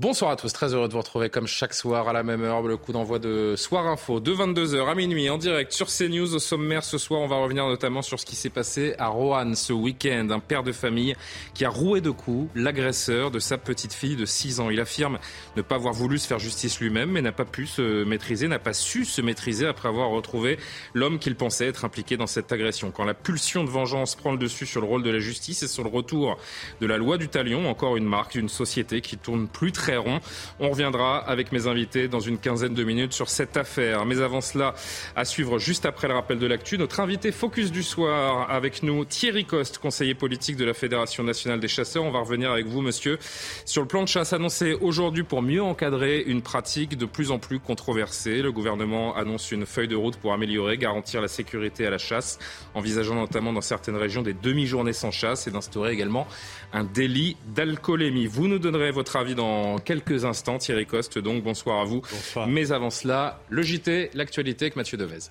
Bonsoir à tous, très heureux de vous retrouver comme chaque soir à la même heure, le coup d'envoi de Soir Info de 22h à minuit en direct sur CNews. Au sommaire ce soir, on va revenir notamment sur ce qui s'est passé à Roanne ce week-end. Un père de famille qui a roué de coups l'agresseur de sa petite fille de 6 ans. Il affirme ne pas avoir voulu se faire justice lui-même, mais n'a pas pu se maîtriser, n'a pas su se maîtriser après avoir retrouvé l'homme qu'il pensait être impliqué dans cette agression. Quand la pulsion de vengeance prend le dessus sur le rôle de la justice et sur le retour de la loi du talion, encore une marque d'une société qui tourne plus très On reviendra avec mes invités dans une quinzaine de minutes sur cette affaire. Mais avant cela, à suivre juste après le rappel de l'actu, notre invité focus du soir avec nous, Thierry Coste, conseiller politique de la Fédération nationale des chasseurs. On va revenir avec vous, monsieur, sur le plan de chasse annoncé aujourd'hui pour mieux encadrer une pratique de plus en plus controversée. Le gouvernement annonce une feuille de route pour améliorer, garantir la sécurité à la chasse, envisageant notamment dans certaines régions des demi-journées sans chasse et d'instaurer également un délit d'alcoolémie. Vous nous donnerez votre avis dans quelques instants, Thierry Coste. Donc bonsoir à vous. Bonsoir. Mais avant cela, le JT, l'actualité avec Mathieu Devez.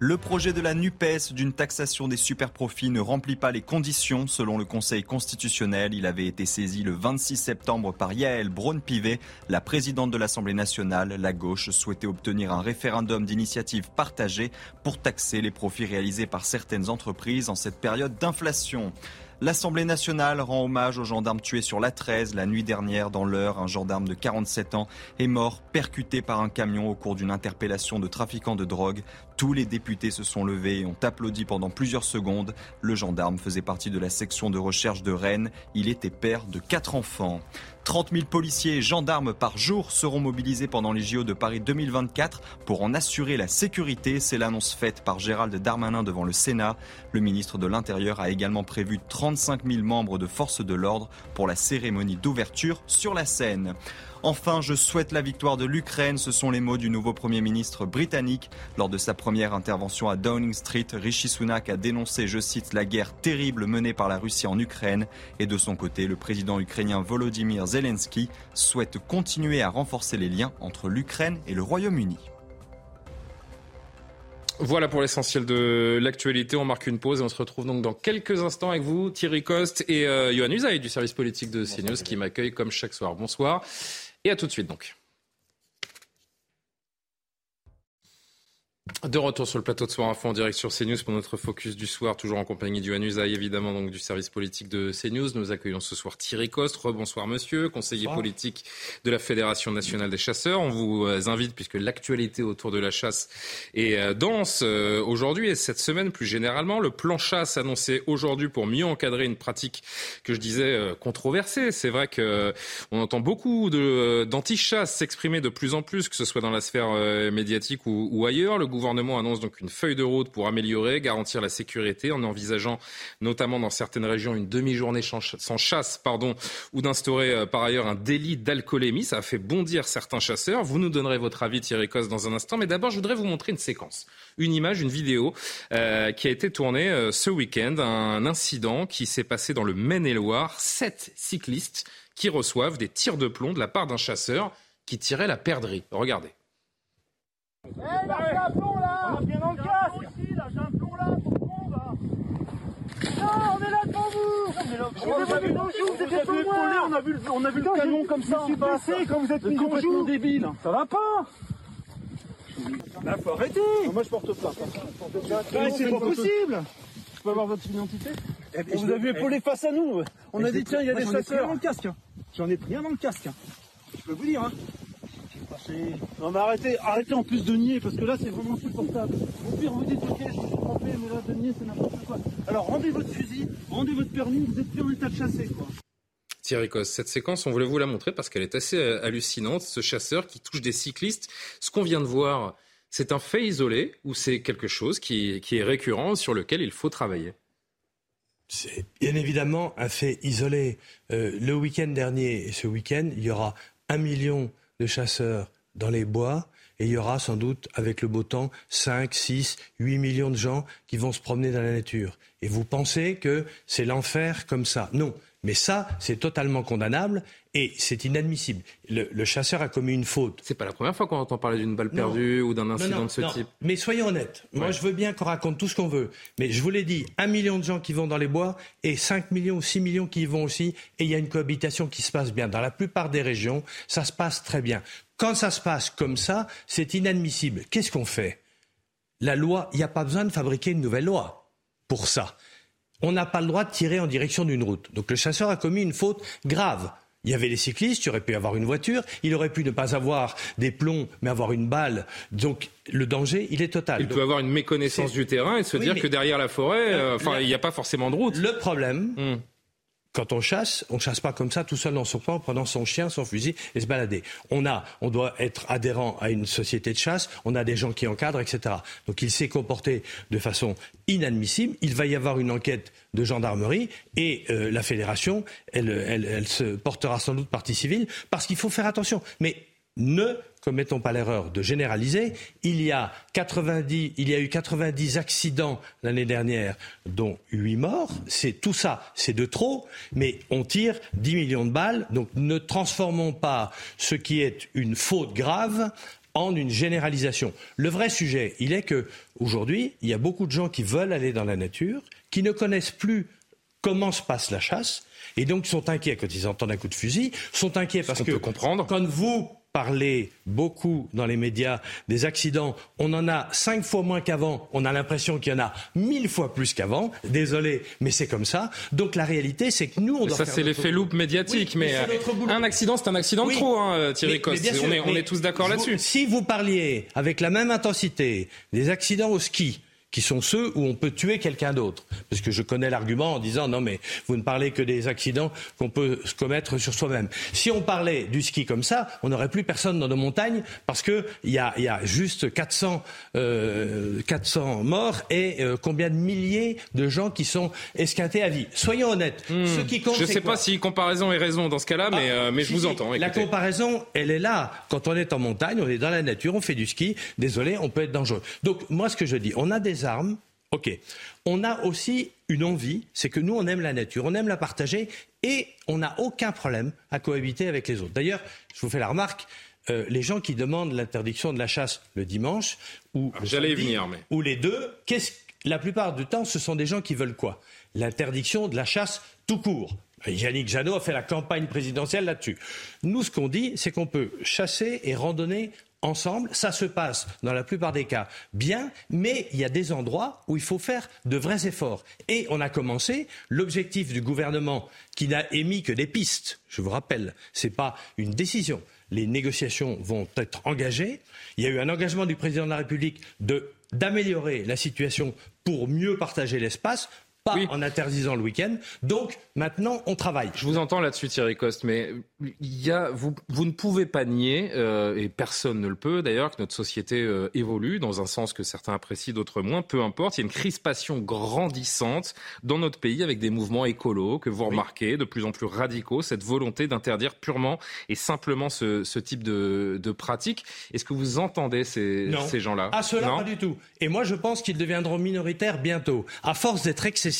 Le projet de la NUPES d'une taxation des superprofits ne remplit pas les conditions selon le Conseil constitutionnel. Il avait été saisi le 26 septembre par Yael Braun-Pivet, la présidente de l'Assemblée nationale. La gauche souhaitait obtenir un référendum d'initiative partagée pour taxer les profits réalisés par certaines entreprises en cette période d'inflation. L'Assemblée nationale rend hommage aux gendarmes tués sur la 13 la nuit dernière dans l'heure. Un gendarme de 47 ans est mort percuté par un camion au cours d'une interpellation de trafiquants de drogue. Tous les députés se sont levés et ont applaudi pendant plusieurs secondes. Le gendarme faisait partie de la section de recherche de Rennes. Il était père de quatre enfants. 30 000 policiers et gendarmes par jour seront mobilisés pendant les JO de Paris 2024 pour en assurer la sécurité. C'est l'annonce faite par Gérald Darmanin devant le Sénat. Le ministre de l'Intérieur a également prévu 35 000 membres de forces de l'ordre pour la cérémonie d'ouverture sur la scène. Enfin, je souhaite la victoire de l'Ukraine. Ce sont les mots du nouveau Premier ministre britannique. Lors de sa première intervention à Downing Street, Rishi Sunak a dénoncé, je cite, la guerre terrible menée par la Russie en Ukraine. Et de son côté, le président ukrainien Volodymyr Zelensky souhaite continuer à renforcer les liens entre l'Ukraine et le Royaume-Uni. Voilà pour l'essentiel de l'actualité. On marque une pause et on se retrouve donc dans quelques instants avec vous, Thierry Coste et euh, Johan Usaï du service politique de CNews qui m'accueille comme chaque soir. Bonsoir et à tout de suite donc. De retour sur le plateau de Soir Info en direct sur CNews pour notre focus du soir, toujours en compagnie du Usaï, évidemment, donc du service politique de CNews. Nous accueillons ce soir Thierry Coste. Rebonsoir monsieur, conseiller Bonsoir. politique de la Fédération nationale des chasseurs. On vous euh, invite, puisque l'actualité autour de la chasse est euh, dense euh, aujourd'hui et cette semaine plus généralement. Le plan chasse annoncé aujourd'hui pour mieux encadrer une pratique que je disais controversée. C'est vrai que euh, on entend beaucoup d'anti-chasse s'exprimer de plus en plus, que ce soit dans la sphère médiatique ou, ou ailleurs. Le gouvernement annonce donc une feuille de route pour améliorer, garantir la sécurité en envisageant notamment dans certaines régions une demi-journée sans ch- sans chasse pardon, ou d'instaurer euh, par ailleurs un délit d'alcoolémie. Ça a fait bondir certains chasseurs. Vous nous donnerez votre avis, Thierry Coste, dans un instant. Mais d'abord, je voudrais vous montrer une séquence, une image, une vidéo euh, qui a été tournée euh, ce week-end. Un incident qui s'est passé dans le Maine-et-Loire. Sept cyclistes qui reçoivent des tirs de plomb de la part d'un chasseur qui tirait la perdrix. Regardez. On a vu le, on a vu le canon comme ça. Quand vous êtes mis débile. Ça va pas Là, faut arrêter. moi, je porte plainte. c'est pas possible. Je peux avoir votre identité On vous a vu épauler face à nous. On a dit, tiens, il y a des chasseurs. dans casque. J'en ai pris un dans le casque. Je peux vous dire. Hein. Non mais arrêtez, arrêtez en plus de nier parce que là c'est vraiment insupportable. Au pire vous dites ok je suis trompé mais là de nier c'est n'importe quoi. Alors rendez votre fusil, rendez votre permis, vous êtes plus en état de chasser quoi. Thierry Coste, cette séquence, on voulait vous la montrer parce qu'elle est assez euh, hallucinante. Ce chasseur qui touche des cyclistes. Ce qu'on vient de voir, c'est un fait isolé ou c'est quelque chose qui, qui est récurrent sur lequel il faut travailler? C'est bien évidemment un fait isolé. Euh, le week-end dernier et ce week-end, il y aura un million de chasseurs dans les bois et il y aura sans doute, avec le beau temps, 5, 6, 8 millions de gens qui vont se promener dans la nature. Et vous pensez que c'est l'enfer comme ça? Non. Mais ça, c'est totalement condamnable et c'est inadmissible. Le, chasseur a commis une faute. C'est pas la première fois qu'on entend parler d'une balle perdue ou d'un incident de ce type. Mais soyons honnêtes. Moi, je veux bien qu'on raconte tout ce qu'on veut. Mais je vous l'ai dit, un million de gens qui vont dans les bois et 5 millions ou 6 millions qui y vont aussi. Et il y a une cohabitation qui se passe bien. Dans la plupart des régions, ça se passe très bien. Quand ça se passe comme ça, c'est inadmissible. Qu'est-ce qu'on fait? La loi, il n'y a pas besoin de fabriquer une nouvelle loi pour ça on n'a pas le droit de tirer en direction d'une route. Donc le chasseur a commis une faute grave. Il y avait les cyclistes, il aurait pu avoir une voiture, il aurait pu ne pas avoir des plombs, mais avoir une balle. Donc le danger, il est total. Il peut avoir une méconnaissance du terrain et se dire que derrière la forêt, euh, enfin, il n'y a pas forcément de route. Le problème, hmm quand on chasse, on chasse pas comme ça tout seul dans son coin en prenant son chien, son fusil et se balader. On a, on doit être adhérent à une société de chasse, on a des gens qui encadrent, etc. Donc il s'est comporté de façon inadmissible. Il va y avoir une enquête de gendarmerie et euh, la fédération, elle, elle, elle se portera sans doute partie civile parce qu'il faut faire attention. Mais ne commettons pas l'erreur de généraliser. Il y a 90, il y a eu 90 accidents l'année dernière, dont 8 morts. C'est tout ça, c'est de trop, mais on tire 10 millions de balles. Donc ne transformons pas ce qui est une faute grave en une généralisation. Le vrai sujet, il est que aujourd'hui, il y a beaucoup de gens qui veulent aller dans la nature, qui ne connaissent plus comment se passe la chasse, et donc sont inquiets quand ils entendent un coup de fusil, sont inquiets parce que comprendre. quand vous parler beaucoup dans les médias des accidents. On en a cinq fois moins qu'avant. On a l'impression qu'il y en a mille fois plus qu'avant. Désolé, mais c'est comme ça. Donc la réalité, c'est que nous, on doit Ça, c'est l'effet loupe médiatique. mais, euh, un accident, c'est un accident de trop, hein, Thierry Coste. on, est, on est tous d'accord là-dessus. Si vous parliez avec la même intensité des accidents au ski, qui sont ceux où on peut tuer quelqu'un d'autre. Parce que je connais l'argument en disant non mais vous ne parlez que des accidents qu'on peut se commettre sur soi-même. Si on parlait du ski comme ça, on n'aurait plus personne dans nos montagnes parce qu'il y a, y a juste 400, euh, 400 morts et euh, combien de milliers de gens qui sont esquintés à vie. Soyons honnêtes. Hmm. Ce qui compte, je ne sais pas si comparaison est raison dans ce cas-là, mais, ah, euh, mais je vous entends. La comparaison, elle est là. Quand on est en montagne, on est dans la nature, on fait du ski. Désolé, on peut être dangereux. Donc moi, ce que je dis, on a des armes. OK. On a aussi une envie, c'est que nous, on aime la nature, on aime la partager et on n'a aucun problème à cohabiter avec les autres. D'ailleurs, je vous fais la remarque, euh, les gens qui demandent l'interdiction de la chasse le dimanche ou ah, J'allais venir, mais... ou les deux, la plupart du temps, ce sont des gens qui veulent quoi? L'interdiction de la chasse tout court. Yannick Jadot a fait la campagne présidentielle là-dessus. Nous, ce qu'on dit, c'est qu'on peut chasser et randonner ensemble. Ça se passe dans la plupart des cas bien, mais il y a des endroits où il faut faire de vrais efforts. Et on a commencé. L'objectif du gouvernement, qui n'a émis que des pistes, je vous rappelle, ce n'est pas une décision. Les négociations vont être engagées. Il y a eu un engagement du président de la République d'améliorer la situation pour mieux partager l'espace pas en interdisant le week-end. Donc maintenant, on travaille. Je vous entends là-dessus, Thierry Coste, mais il y a, vous, vous ne pouvez pas nier, euh, et personne ne le peut d'ailleurs, que notre société euh, évolue dans un sens que certains apprécient, d'autres moins. Peu importe, il y a une crispation grandissante dans notre pays avec des mouvements écolos que vous remarquez, de plus en plus radicaux, cette volonté d'interdire purement et simplement ce, ce type de, de pratique. Est-ce que vous entendez ces, ces gens-là? Ah, cela, pas du tout. Et moi, je pense qu'ils deviendront minoritaires bientôt. À force d'être excessifs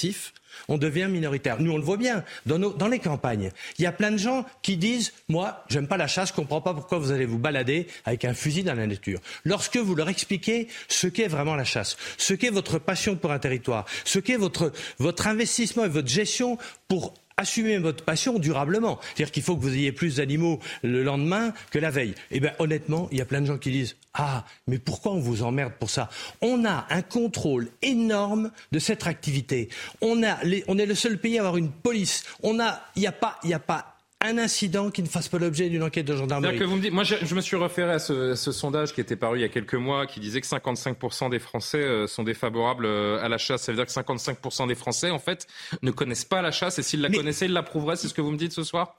on devient minoritaire. Nous, on le voit bien dans, les campagnes. Il y a plein de gens qui disent Moi, j'aime pas la chasse, je comprends pas pourquoi vous allez vous balader avec un fusil dans la nature. Lorsque vous leur expliquez ce qu'est vraiment la chasse, ce qu'est votre passion pour un territoire, ce qu'est votre investissement et votre gestion pour assumer votre passion durablement. C'est-à-dire qu'il faut que vous ayez plus d'animaux le lendemain que la veille. Eh bien, honnêtement, il y a plein de gens qui disent Ah, mais pourquoi on vous emmerde pour ça? On a un contrôle énorme de cette activité. On, a on est le seul pays à avoir une police. On a, il n'y a pas, il a pas un incident qui ne fasse pas l'objet d'une enquête de gendarmerie. Que vous me dites, moi, je, me suis référé à ce, sondage qui était paru il y a quelques mois, qui disait que 55% des Français euh, sont défavorables euh, à la chasse. Ça veut dire que 55% des Français, en fait, ne connaissent pas la chasse. Et s'ils la connaissaient, ils l'approuveraient. C'est ce que vous me dites ce soir?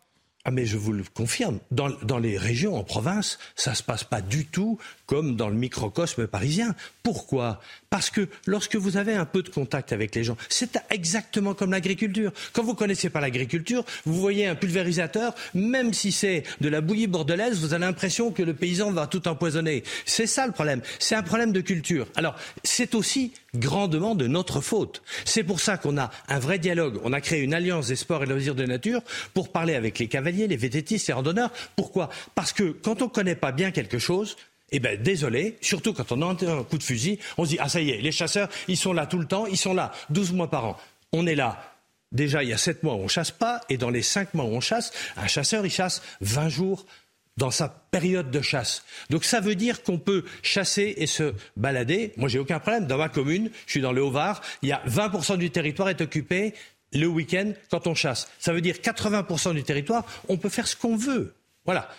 Ah mais je vous le confirme, dans, dans, les régions, en province, ça se passe pas du tout comme dans le microcosme parisien. Pourquoi? Parce que lorsque vous avez un peu de contact avec les gens, c'est exactement comme l'agriculture. Quand vous connaissez pas l'agriculture, vous voyez un pulvérisateur, même si c'est de la bouillie bordelaise, vous avez l'impression que le paysan va tout empoisonner. C'est ça le problème. C'est un problème de culture. Alors, c'est aussi grandement de notre faute. C'est pour ça qu'on a un vrai dialogue. On a créé une alliance des sports et loisirs de nature pour parler avec les cavaliers, les vététistes, les randonneurs. Pourquoi? Parce que quand on ne connaît pas bien quelque chose, eh bien, désolé, surtout quand on a un coup de fusil, on se dit, ah ça y est, les chasseurs, ils sont là tout le temps, ils sont là 12 mois par an. On est là. Déjà, il y a 7 mois où on chasse pas, et dans les 5 mois où on chasse, un chasseur, il chasse 20 jours dans sa période de chasse. Donc ça veut dire qu'on peut chasser et se balader. Moi, j'ai aucun problème. Dans ma commune, je suis dans le Haut-Var, il y a 20% du territoire est occupé le week-end quand on chasse. Ça veut dire 80% du territoire, on peut faire ce qu'on veut. Voilà.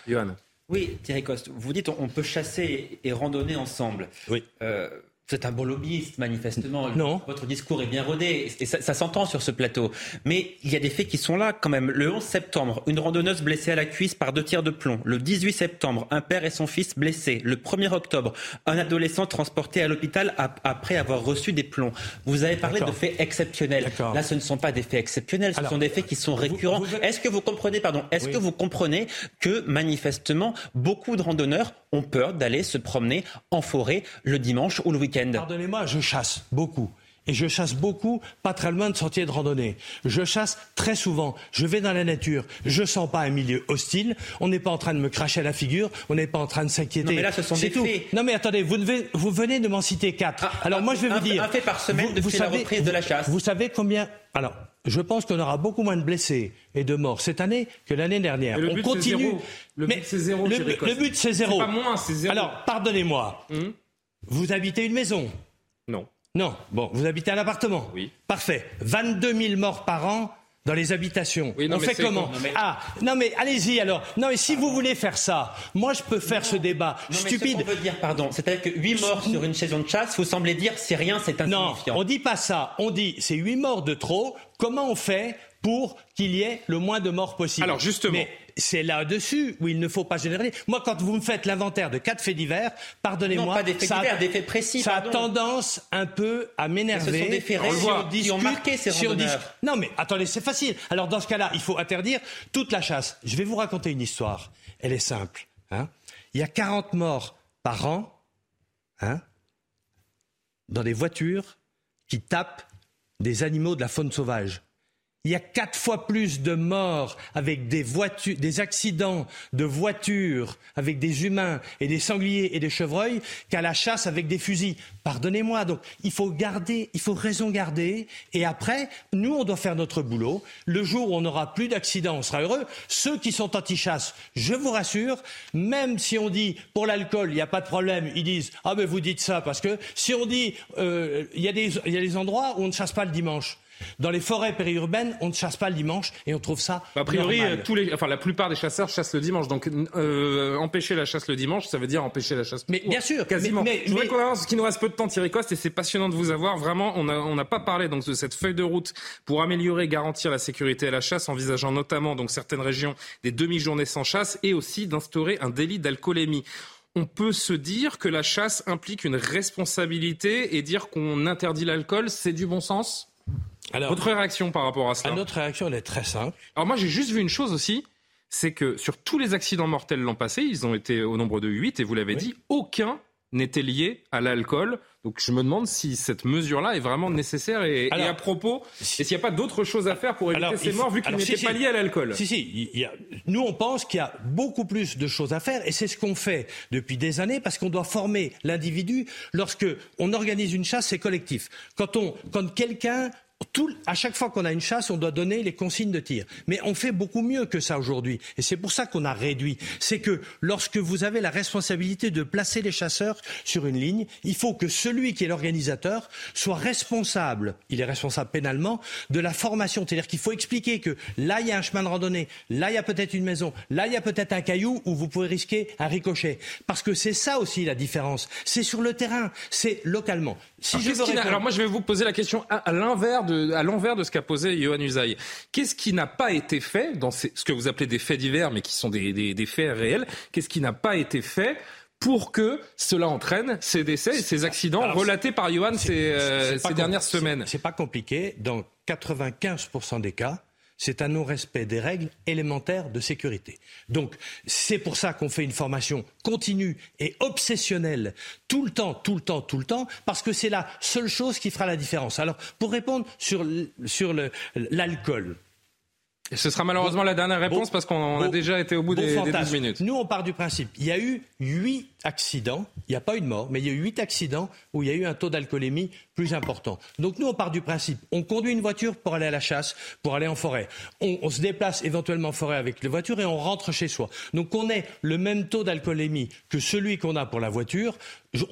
Oui, Thierry Coste, vous dites on, peut chasser et randonner ensemble. Oui. Euh, vous êtes un bon lobbyiste, manifestement. Non. Votre discours est bien rodé et ça, s'entend sur ce plateau. Mais il y a des faits qui sont là quand même. Le 11 septembre, une randonneuse blessée à la cuisse par deux tirs de plomb. Le 18 septembre, un père et son fils blessés. Le 1er octobre, un adolescent transporté à l'hôpital après avoir reçu des plombs. Vous avez parlé de faits exceptionnels. Là, ce ne sont pas des faits exceptionnels, ce sont des faits qui sont récurrents. Est-ce que vous comprenez, pardon, est-ce que vous comprenez que manifestement, beaucoup de randonneurs ont peur d'aller se promener en forêt le dimanche ou le week-end? Pardonnez-moi, je chasse beaucoup. Et je chasse beaucoup, pas très loin de sentiers de randonnée. Je chasse très souvent. Je vais dans la nature. Je sens pas un milieu hostile. On n'est pas en train de me cracher à la figure. On n'est pas en train de s'inquiéter. Non, mais là, ce sont des tout. faits. Non, mais attendez, vous, devez, vous venez de m'en citer quatre. Ah, Alors, moi, je vais vous dire. Un fait par semaine vous, depuis la reprise de la chasse. Vous savez combien. Alors, je pense qu'on aura beaucoup moins de blessés et de morts cette année que l'année dernière. on continue. Le but, c'est zéro. Le, but, c'est zéro. pas moins, c'est zéro. Alors, pardonnez-moi. Hum vous habitez une maison Non. Non. Bon, vous habitez un appartement Oui. Parfait. 22 000 morts par an dans les habitations. on fait comment Ah, non mais allez-y alors. Non mais si vous voulez faire ça, moi je peux faire ce débat stupide. Mais ce veut dire, pardon, c'est-à-dire que 8 morts sur une saison de chasse, vous semblez dire c'est rien, c'est insignifiant. Non, on dit pas ça. On dit c'est 8 morts de trop. Comment on fait pour qu'il y ait le moins de morts possible Alors justement c'est là-dessus où il ne faut pas généraliser. Moi, quand vous me faites l'inventaire de quatre faits divers, pardonnez-moi, pas des faits divers, des faits précis. Ça a tendance un peu à m'énerver. Ce sont des faits réels qui ont marqué ces si Non, mais attendez, c'est facile. Alors dans ce cas-là, il faut interdire toute la chasse. Je vais vous raconter une histoire. Elle est simple. Hein il y a 40 morts par an hein, dans des voitures qui tapent des animaux de la faune sauvage. Il y a quatre fois plus de morts avec des accidents de voitures avec des humains et des sangliers et des chevreuils qu'à la chasse avec des fusils. Pardonnez-moi. Donc, il faut garder, il faut raison garder. Et après, nous, on doit faire notre boulot. Le jour où on n'aura plus d'accidents, on sera heureux. Ceux qui sont anti-chasse, je vous rassure, même si on dit pour l'alcool, il n'y a pas de problème, ils disent ah mais vous dites ça parce que si on dit euh, il y a des endroits où on ne chasse pas le dimanche. Dans les forêts périurbaines, on ne chasse pas le dimanche et on trouve ça. A priori, tous les, enfin, la plupart des chasseurs chassent le dimanche. Donc, euh, empêcher la chasse le dimanche, ça veut dire empêcher la chasse. Mais bien sûr, quasiment. Mais, Je voudrais qu'on avance, qu'il nous reste peu de temps, Thierry Coste, et c'est passionnant de vous avoir. Vraiment, on n'a pas parlé donc de cette feuille de route pour améliorer, et garantir la sécurité à la chasse, envisageant notamment donc certaines régions des demi-journées sans chasse et aussi d'instaurer un délit d'alcoolémie on peut se dire que la chasse implique une responsabilité et dire qu'on interdit l'alcool, c'est du bon sens? Alors, Votre réaction par rapport à cela Notre réaction, elle est très simple. Alors moi, j'ai juste vu une chose aussi, c'est que sur tous les accidents mortels l'an passé, ils ont été au nombre de 8, et vous l'avez dit, aucun n'était lié à l'alcool. Donc je me demande si cette mesure-là est vraiment nécessaire et, à propos. et s'il n'y a pas d'autres choses à faire pour éviter ces morts vu qu'ils n'étaient pas liés à l'alcool. Si, si. nous, on pense qu'il y a beaucoup plus de choses à faire et c'est ce qu'on fait depuis des années parce qu'on doit former l'individu. Lorsque on organise une chasse, c'est collectif. Quand, on, quand quelqu'un à chaque fois qu'on a une chasse, on doit donner les consignes de tir. Mais on fait beaucoup mieux que ça aujourd'hui. Et c'est pour ça qu'on a réduit. C'est que lorsque vous avez la responsabilité de placer les chasseurs sur une ligne, il faut que celui qui est l'organisateur soit responsable, il est responsable pénalement, de la formation. C'est-à-dire qu'il faut expliquer que là, il y a un chemin de randonnée, là, il y a peut-être une maison, là, il y a peut-être un caillou où vous pouvez risquer un ricochet. Parce que c'est ça aussi la différence. C'est sur le terrain, c'est localement. Si alors, je alors moi, je vais vous poser la question à, l'envers de, à l'envers de ce qu'a posé Johan Usaï. Qu'est-ce qui n'a pas été fait dans ce que vous appelez des faits divers, mais qui sont des, des, des faits réels Qu'est-ce qui n'a pas été fait pour que cela entraîne ces décès et ces accidents relatés par Johan ces, euh, ces dernières semaines C'est pas compliqué. Dans 95% des cas, c'est un non-respect des règles élémentaires de sécurité. Donc, c'est pour ça qu'on fait une formation continue et obsessionnelle tout le temps, tout le temps, tout le temps, parce que c'est la seule chose qui fera la différence. Alors, pour répondre sur, sur l'alcool, et ce sera malheureusement la dernière réponse parce qu'on a déjà été au bout des, des 12 minutes. Nous, on part du principe. Il y a eu huit accidents. Il n'y a pas eu de mort, mais il y a eu huit accidents où il y a eu un taux d'alcoolémie plus important. Donc nous, on part du principe. On conduit une voiture pour aller à la chasse, pour aller en forêt. On, on se déplace éventuellement en forêt avec la voiture et on rentre chez soi. Donc on ait le même taux d'alcoolémie que celui qu'on a pour la voiture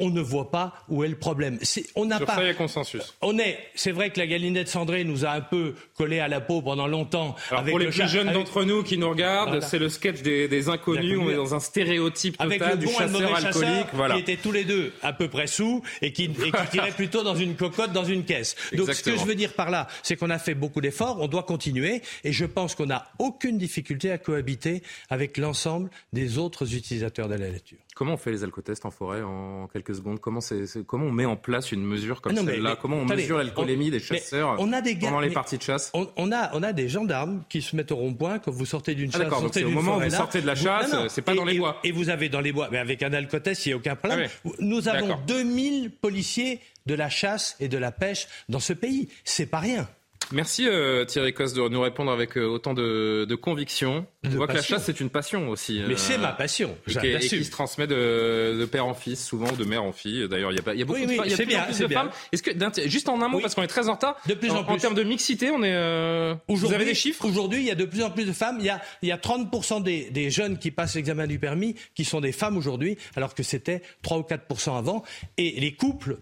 on ne voit pas où est le problème. on n'a pas. Ça, y a consensus. On est. C'est vrai que la galinette cendrée nous a un peu collé à la peau pendant longtemps. Alors pour les plus jeunes d'entre nous qui nous regardent, c'est le sketch des, inconnus. On est dans un stéréotype total du chasseur alcoolique, voilà. Qui étaient tous les deux à peu près sous et qui, et qui tiraient plutôt dans une cocotte, dans une caisse. Donc ce que je veux dire par là, c'est qu'on a fait beaucoup d'efforts. On doit continuer et je pense qu'on n'a aucune difficulté à cohabiter avec l'ensemble des autres utilisateurs de la nature. Comment on fait les alcotests en forêt en quelques secondes? Comment, comment on met en place une mesure comme ah celle-là? Comment on mesure l'alcoolémie des chasseurs on a des pendant les parties de chasse? on, a, on a des gendarmes qui se mettent au rond-point quand vous sortez d'une ah, chasse. D'accord, donc au moment où vous sortez de la chasse, c'est pas dans les bois. Et, vous avez dans les bois, mais avec un alcotest, il n'y a aucun problème. Ah Nous avons 2000 policiers de la chasse et de la pêche dans ce pays. C'est pas rien. Merci euh, Thierry Cos de nous répondre avec euh, autant de, de conviction. On voit que la chasse c'est une passion aussi. Mais c'est euh, ma passion. Et, et, qui se transmet de, de, père en fils, souvent de mère en fille. D'ailleurs, il y a, y a beaucoup de, y a bien, plus de femmes. Est-ce que juste en un mot parce qu'on est très en retard. De plus en, plus. En termes de mixité, on est. vous avez des chiffres? Aujourd'hui, il y a de plus en plus de femmes. Il y a, il y a 30% des, des jeunes qui passent l'examen du permis qui sont des femmes aujourd'hui, alors que c'était 3 ou 4% avant. Et les couples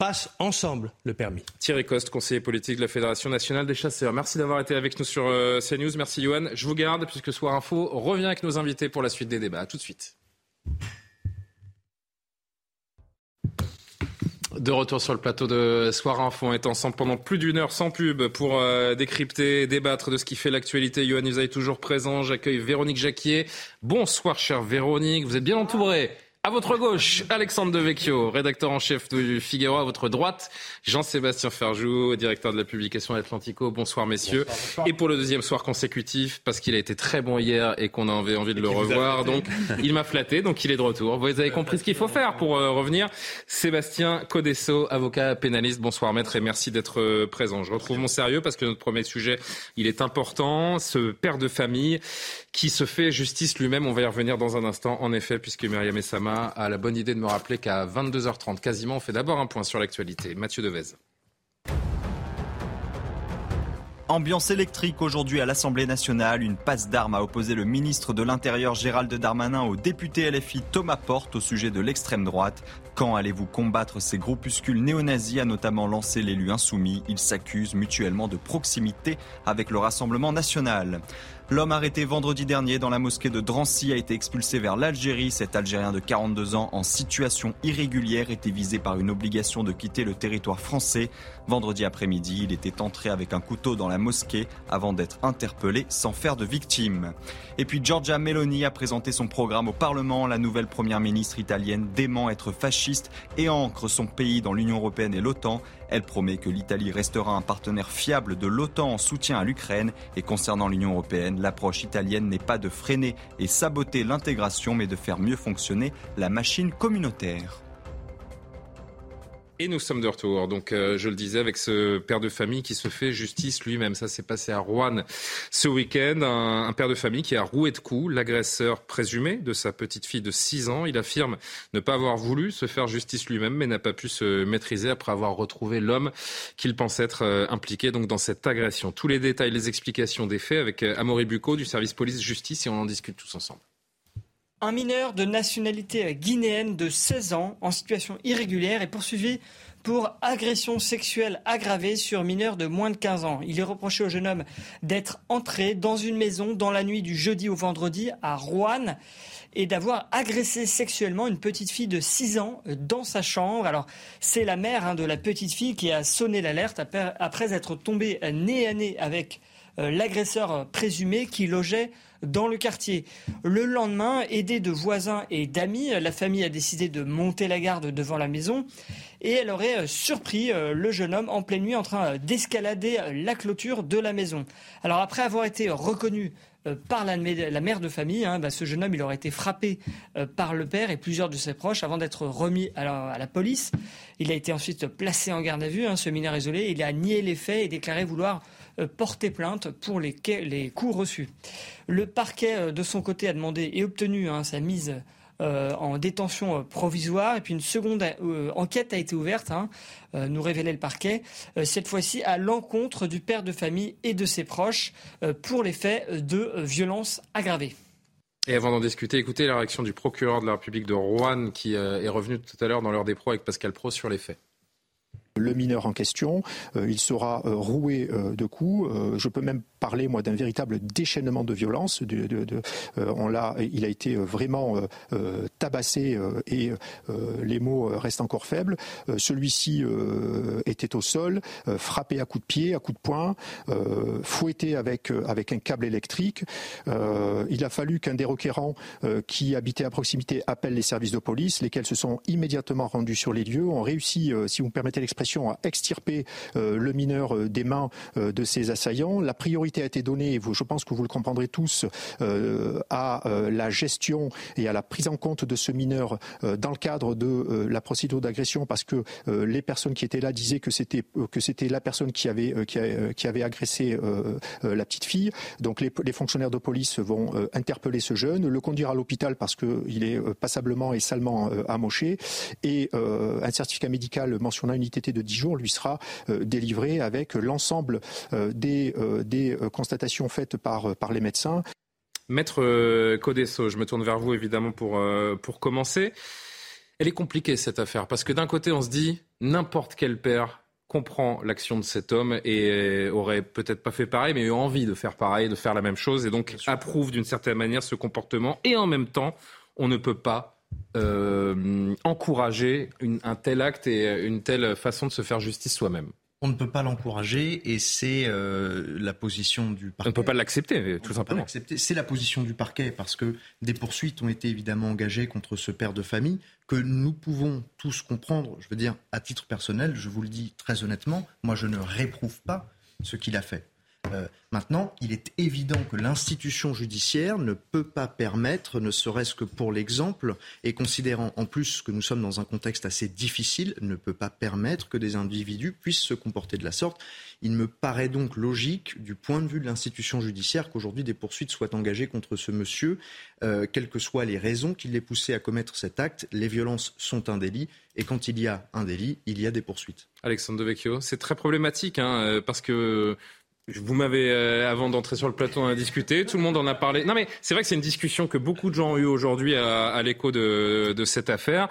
passent ensemble le permis. Thierry Coste, conseiller politique de la Fédération nationale des chasseurs. Merci d'avoir été avec nous sur euh, CNews. Merci Johan. Je vous garde puisque Soir Info revient avec nos invités pour la suite des débats. tout de suite. De retour sur le plateau de Soir Info, on est ensemble pendant plus d'une heure sans pub pour euh, décrypter, débattre de ce qui fait l'actualité. Johan est toujours présent. J'accueille Véronique Jacquier. Bonsoir, chère Véronique. Vous êtes bien entourée. À votre gauche, Alexandre Devecchio, rédacteur en chef du Figaro. À votre droite, Jean-Sébastien Ferjou, directeur de la publication Atlantico. Bonsoir, messieurs. Et pour le deuxième soir consécutif, parce qu'il a été très bon hier et qu'on avait envie de le revoir, donc il m'a flatté, donc il est de retour. Vous avez compris ce qu'il faut faire pour euh, revenir. Sébastien Codesso, avocat pénaliste. Bonsoir, maître, et merci d'être euh, présent. Je retrouve mon sérieux parce que notre premier sujet, il est important. Ce père de famille qui se fait justice lui-même. On va y revenir dans un instant, en effet, puisque Myriam Essama a la bonne idée de me rappeler qu'à 22h30 quasiment, on fait d'abord un point sur l'actualité. Mathieu Devez. Ambiance électrique aujourd'hui à l'Assemblée nationale. Une passe d'armes a opposé le ministre de l'Intérieur Gérald Darmanin au député LFI Thomas Porte au sujet de l'extrême droite. Quand allez-vous combattre ces groupuscules néo-nazis a notamment lancé l'élu insoumis? Ils s'accusent mutuellement de proximité avec le Rassemblement national. L'homme arrêté vendredi dernier dans la mosquée de Drancy a été expulsé vers l'Algérie. Cet Algérien de 42 ans en situation irrégulière était visé par une obligation de quitter le territoire français. Vendredi après-midi, il était entré avec un couteau dans la mosquée avant d'être interpellé sans faire de victime. Et puis Giorgia Meloni a présenté son programme au Parlement. La nouvelle première ministre italienne dément être fasciste et ancre son pays dans l'Union européenne et l'OTAN. Elle promet que l'Italie restera un partenaire fiable de l'OTAN en soutien à l'Ukraine. Et concernant l'Union européenne, l'approche italienne n'est pas de freiner et saboter l'intégration, mais de faire mieux fonctionner la machine communautaire. Et nous sommes de retour. Donc, euh, je le disais, avec ce père de famille qui se fait justice lui-même. Ça s'est passé à Rouen ce week-end. Un, père de famille qui a roué de coups l'agresseur présumé de sa petite fille de 6 ans. Il affirme ne pas avoir voulu se faire justice lui-même, mais n'a pas pu se maîtriser après avoir retrouvé l'homme qu'il pensait être euh, impliqué donc dans cette agression. Tous les détails, les explications des faits avec euh, Amaury Bucco du service police-justice et on en discute tous ensemble. Un mineur de nationalité guinéenne de 16 ans en situation irrégulière est poursuivi pour agression sexuelle aggravée sur mineur de moins de 15 ans. Il est reproché au jeune homme d'être entré dans une maison dans la nuit du jeudi au vendredi à Rouen et d'avoir agressé sexuellement une petite fille de 6 ans dans sa chambre. Alors, c'est la mère hein, de la petite fille qui a sonné l'alerte après être tombée nez à nez avec l'agresseur présumé qui logeait dans le quartier. Le lendemain, aidé de voisins et d'amis, la famille a décidé de monter la garde devant la maison et elle aurait euh, surpris euh, le jeune homme en pleine nuit en train euh, d'escalader la clôture de la maison. Alors après avoir été reconnu par la, mère de famille. Hein, bah, ce jeune homme, il aurait été frappé par le père et plusieurs de ses proches avant d'être remis à la, police. Il a été ensuite placé en garde à vue, hein, ce mineur isolé. Il a nié les faits et déclaré vouloir porter plainte pour les, les coups reçus. Le parquet, euh, de son côté, a demandé et obtenu hein, sa mise euh, en détention provisoire. Et puis une seconde enquête a été ouverte, hein, nous révélait le parquet, cette fois-ci à l'encontre du père de famille et de ses proches pour les faits de violence aggravée. Et avant d'en discuter, écoutez la réaction du procureur de la République de Rouen qui est revenu tout à l'heure dans l'heure des pros avec Pascal Pro sur les faits le mineur en question. Euh, il sera euh, roué euh, de coups. je peux même parler, moi, d'un véritable déchaînement de violence. De, on il a été vraiment tabassé et les mots restent encore faibles. Celui-ci était au sol, frappé à coups de pied, à coups de poing, fouetté avec, avec un câble électrique. il a fallu qu'un des requérants qui habitait à proximité appelle les services de police, lesquels se sont immédiatement rendus sur les lieux, ont réussi, si vous me permettez l'expression, à extirper euh, le mineur euh, des mains euh, de ses assaillants. La priorité a été donnée, je pense que vous le comprendrez tous, à la gestion et à la prise en compte de ce mineur dans le cadre de la procédure d'agression, parce que les personnes qui étaient là disaient que c'était que c'était la personne qui avait qui, avait agressé la petite fille. Donc les, fonctionnaires de police vont interpeller ce jeune, le conduire à l'hôpital parce qu'il est passablement et salement amoché, et un certificat médical mentionnant une unité de 10 jours lui sera euh, délivré avec l'ensemble euh, euh, des constatations faites par, par les médecins. Maître Codesso, je me tourne vers vous évidemment pour, pour commencer. Elle est compliquée cette affaire parce que d'un côté on se dit n'importe quel père comprend l'action de cet homme et aurait peut-être pas fait pareil, mais eu envie de faire pareil, de faire la même chose, et donc approuve d'une certaine manière ce comportement. Et en même temps, on ne peut pas euh, encourager un tel acte et une telle façon de se faire justice soi-même on ne peut pas l'encourager et c'est euh, la position du parquet. On ne peut pas l'accepter, tout simplement. C'est la position du parquet parce que des poursuites ont été évidemment engagées contre ce père de famille que nous pouvons tous comprendre. Je veux dire, à titre personnel, je vous le dis très honnêtement, moi je ne réprouve pas ce qu'il a fait. Euh, maintenant, il est évident que l'institution judiciaire ne peut pas permettre, ne serait-ce que pour l'exemple, et considérant en plus que nous sommes dans un contexte assez difficile, ne peut pas permettre que des individus puissent se comporter de la sorte. Il me paraît donc logique, du point de vue de l'institution judiciaire, qu'aujourd'hui des poursuites soient engagées contre ce monsieur, euh, quelles que soient les raisons qui l'aient poussé à commettre cet acte. Les violences sont un délit, et quand il y a un délit, il y a des poursuites. Alexandre Devecchio, c'est très problématique, hein, euh, parce que vous m'avez, euh, avant d'entrer sur le plateau, on a discuté. Tout le monde en a parlé. Non, mais c'est vrai que c'est une discussion que beaucoup de gens ont eu aujourd'hui à, l'écho de, de, cette affaire.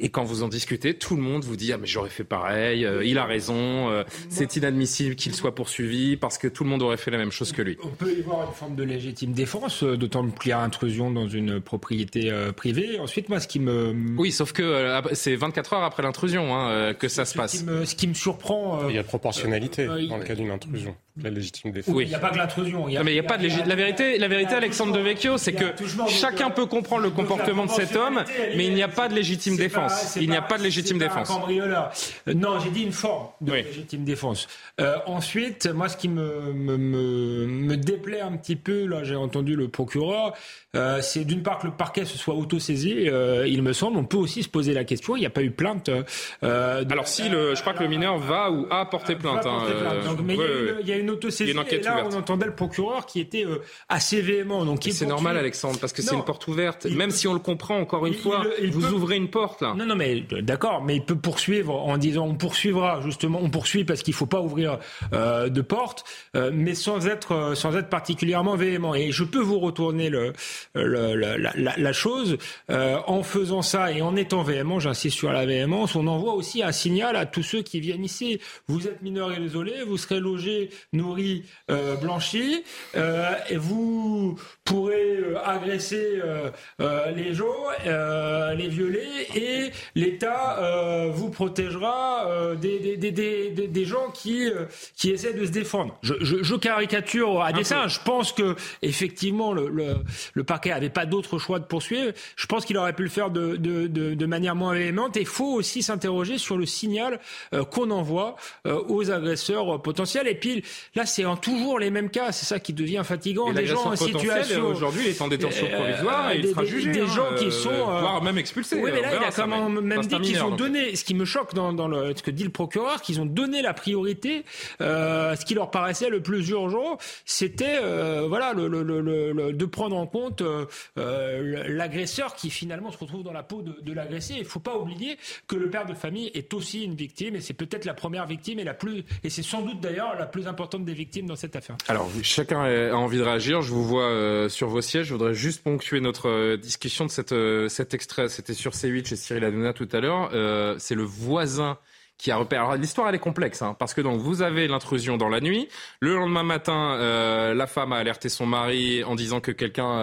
Et quand vous en discutez, tout le monde vous dit ah mais j'aurais fait pareil. Euh, il a raison. Euh, c'est inadmissible qu'il soit poursuivi parce que tout le monde aurait fait la même chose que lui. On peut y voir une forme de légitime défense, d'autant plus qu'il y a intrusion dans une propriété privée. Ensuite, moi, ce qui me oui, sauf que c'est 24 heures après l'intrusion hein, que ça se passe. Qui me, ce qui me surprend, il y a proportionnalité dans le cas d'une intrusion. La légitime défense. Oui, il n'y a pas que l'intrusion. Mais il n'y a pas de légitime. La vérité, la vérité, Alexandre Devecchio, c'est que chacun peut comprendre le comportement de cet homme, mais il n'y a pas de légitime défense. Il n'y a pas de légitime défense. Non, j'ai dit une forme de légitime défense. Euh, ensuite, moi, ce qui me, me, me, déplaît un petit peu, là, j'ai entendu le procureur, euh, c'est d'une part que le parquet se soit auto-saisi, euh, il me semble. On peut aussi se poser la question, il n'y a pas eu plainte. Alors si, le, je crois que le mineur va ou a porté plainte. Mais il y, a une et là on entendait le procureur qui était assez véhément. Donc c'est normal Alexandre, parce que c'est une porte ouverte. Même si on le comprend, encore une fois, vous ouvrez une porte là. Non, non, mais d'accord, mais il peut poursuivre en disant on poursuivra justement, on poursuit parce qu'il ne faut pas ouvrir de porte, mais sans être, sans être particulièrement véhément. Et je peux vous retourner le la, chose. Euh, en faisant ça et en étant véhément, j'insiste sur la véhémence, on envoie aussi un signal à tous ceux qui viennent ici. Vous êtes mineurs et désolés, vous serez logés, nous priori euh, blanchi, euh, et vous pourrez euh, agresser les gens, les violer, et l'État vous protégera des, des, des, des, gens qui, qui essaient de se défendre. Je, je, je caricature à dessein. Je pense que effectivement le, le, le parquet avait pas d'autre choix de poursuivre. Je pense qu'il aurait pu le faire de, de, de, de manière moins véhémente. Et il faut aussi s'interroger sur le signal qu'on envoie aux agresseurs potentiels. Et puis là, c'est en toujours les mêmes cas. C'est ça qui devient fatigant. des gens en situation. Aujourd'hui, il est en détention euh, provisoire et il sera jugé. Des, gens hein, qui sont. Euh, voire même expulsés. Oui, mais là, il a quand même, dit qu'ils ont donné. Ce qui me choque dans, dans le, ce que dit le procureur, qu'ils ont donné la priorité. Euh, ce qui leur paraissait le plus urgent, c'était euh, voilà, le, le, le, de prendre en compte euh, l'agresseur qui finalement se retrouve dans la peau de, de l'agressé. Il ne faut pas oublier que le père de famille est aussi une victime et c'est peut-être la première victime et la plus et c'est sans doute d'ailleurs la plus importante des victimes dans cette affaire. Alors, chacun a envie de réagir. Je vous vois euh, sur vos sièges. Je voudrais juste ponctuer notre euh, discussion de euh, cet extrait. C'était sur C8 chez Cyril Hanouna tout à l'heure. c'est le voisin qui a repéré. Alors, l'histoire, elle est complexe, hein, parce que donc vous avez l'intrusion dans la nuit. Le lendemain matin, la femme a alerté son mari en disant que quelqu'un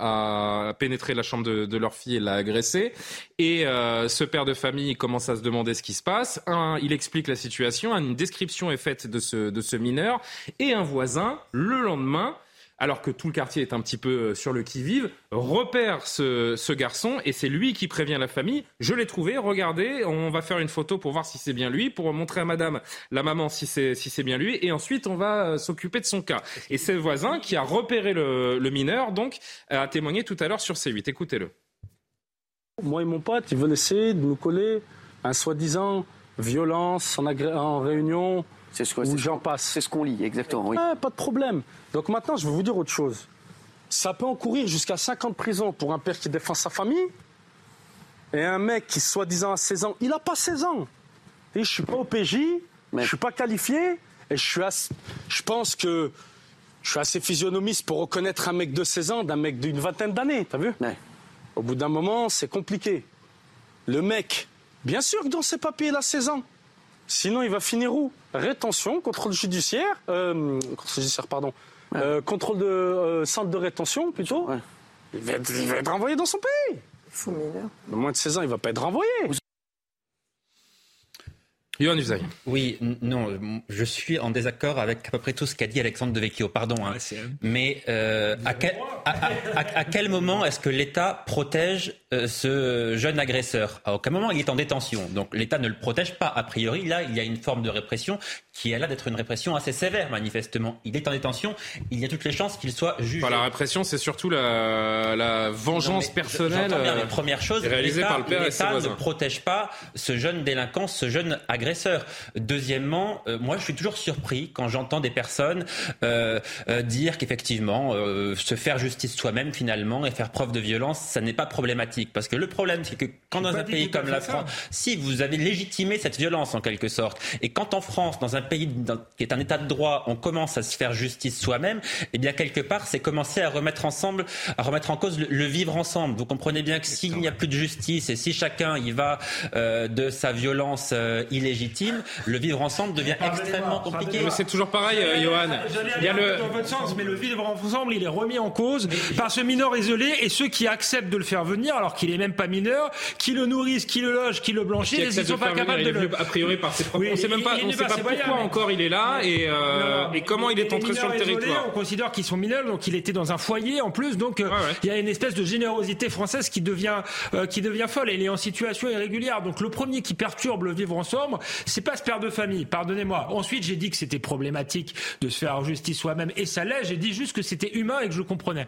a pénétré la chambre de, leur fille et l'a agressé. Et ce père de famille commence à se demander ce qui se passe. Un, il explique la situation, une description est faite de ce mineur, et un voisin, le lendemain, alors que tout le quartier est un petit peu euh, sur le qui-vive, repère ce, garçon et c'est lui qui prévient la famille. Je l'ai trouvé, regardez, on va faire une photo pour voir si c'est bien lui, pour montrer à madame, la maman, si c'est si bien lui, et ensuite on va euh, s'occuper de son cas. Et c'est le voisin qui a repéré le, mineur, donc, a témoigné tout à l'heure sur C8. Écoutez-le. Moi et mon pote, ils veulent essayer de nous coller un soi-disant violence en, en réunion, c'est ce, j'en passe. C'est ce qu'on lit, exactement. Oui. pas de problème. Donc maintenant, je vais vous dire autre chose. Ça peut encourir jusqu'à 5 ans de prison pour un père qui défend sa famille et un mec qui, soi-disant, a 16 ans. Il n'a pas 16 ans. Et je suis pas au PJ, je suis pas qualifié et je, suis je pense que je suis assez physionomiste pour reconnaître un mec de 16 ans d'un mec d'une vingtaine d'années, t'as vu Au bout d'un moment, c'est compliqué. Le mec, bien sûr que dans ses papiers, il a 16 ans. Sinon, il va finir où? Rétention, contrôle judiciaire, euh, contrôle judiciaire, pardon, euh, contrôle de euh, centre de rétention plutôt. Il, va être, renvoyé dans son pays. Fou mineur. moins de 16 ans, il va pas être renvoyé. Yohann Oui, non, je suis en désaccord avec à peu près tout ce qu'a dit Alexandre Devecchio, pardon. Hein. Mais euh, à, quel, à, quel, moment est-ce que l'État protège euh, ce jeune agresseur? À aucun moment il est en détention. Donc l'État ne le protège pas. A priori, là, il y a une forme de répression qui est là d'être une répression assez sévère, manifestement. Il est en détention, il y a toutes les chances qu'il soit jugé. la répression, c'est surtout la, la vengeance personnelle. Bien, euh, première chose, l'État ne protège pas ce jeune délinquant, ce jeune agresseur Deuxièmement, euh, moi je suis toujours surpris quand j'entends des personnes euh, euh, dire qu'effectivement se faire justice soi-même finalement et faire preuve de violence, ça n'est pas problématique. Parce que le problème, c'est que quand dans un pays comme la France, si vous avez légitimé cette violence en quelque sorte, et quand en France, dans un pays qui est un état de droit, on commence à se faire justice soi-même, eh bien quelque part, c'est commencer à remettre ensemble, à remettre en cause le, vivre ensemble. Vous comprenez bien que s'il n'y a plus de justice et si chacun y va de sa violence illégitime, le vivre ensemble devient extrêmement compliqué. C'est toujours pareil, euh, Johan. Il y a le... dans votre sens, mais le vivre ensemble, il est remis en cause par ce mineur isolé et ceux qui acceptent de le faire venir alors qu'il est même pas mineur, qui le nourrissent, qui le logent, qui le blanchissent, ils sont pas capables de le. A priori par ses propres. on sait même pas, on sait pas pourquoi encore il est là et, euh, et comment il est entré sur le territoire. On considère qu'ils sont mineurs, donc il était dans un foyer en plus, donc euh, il y a une espèce de générosité française qui devient qui devient folle. Et il est en situation irrégulière. Donc le premier qui perturbe le vivre ensemble, c'est pas ce père de famille, pardonnez-moi. Ensuite, j'ai dit que c'était problématique de se faire justice soi-même, et ça l'est. J'ai dit juste que c'était humain et que je comprenais.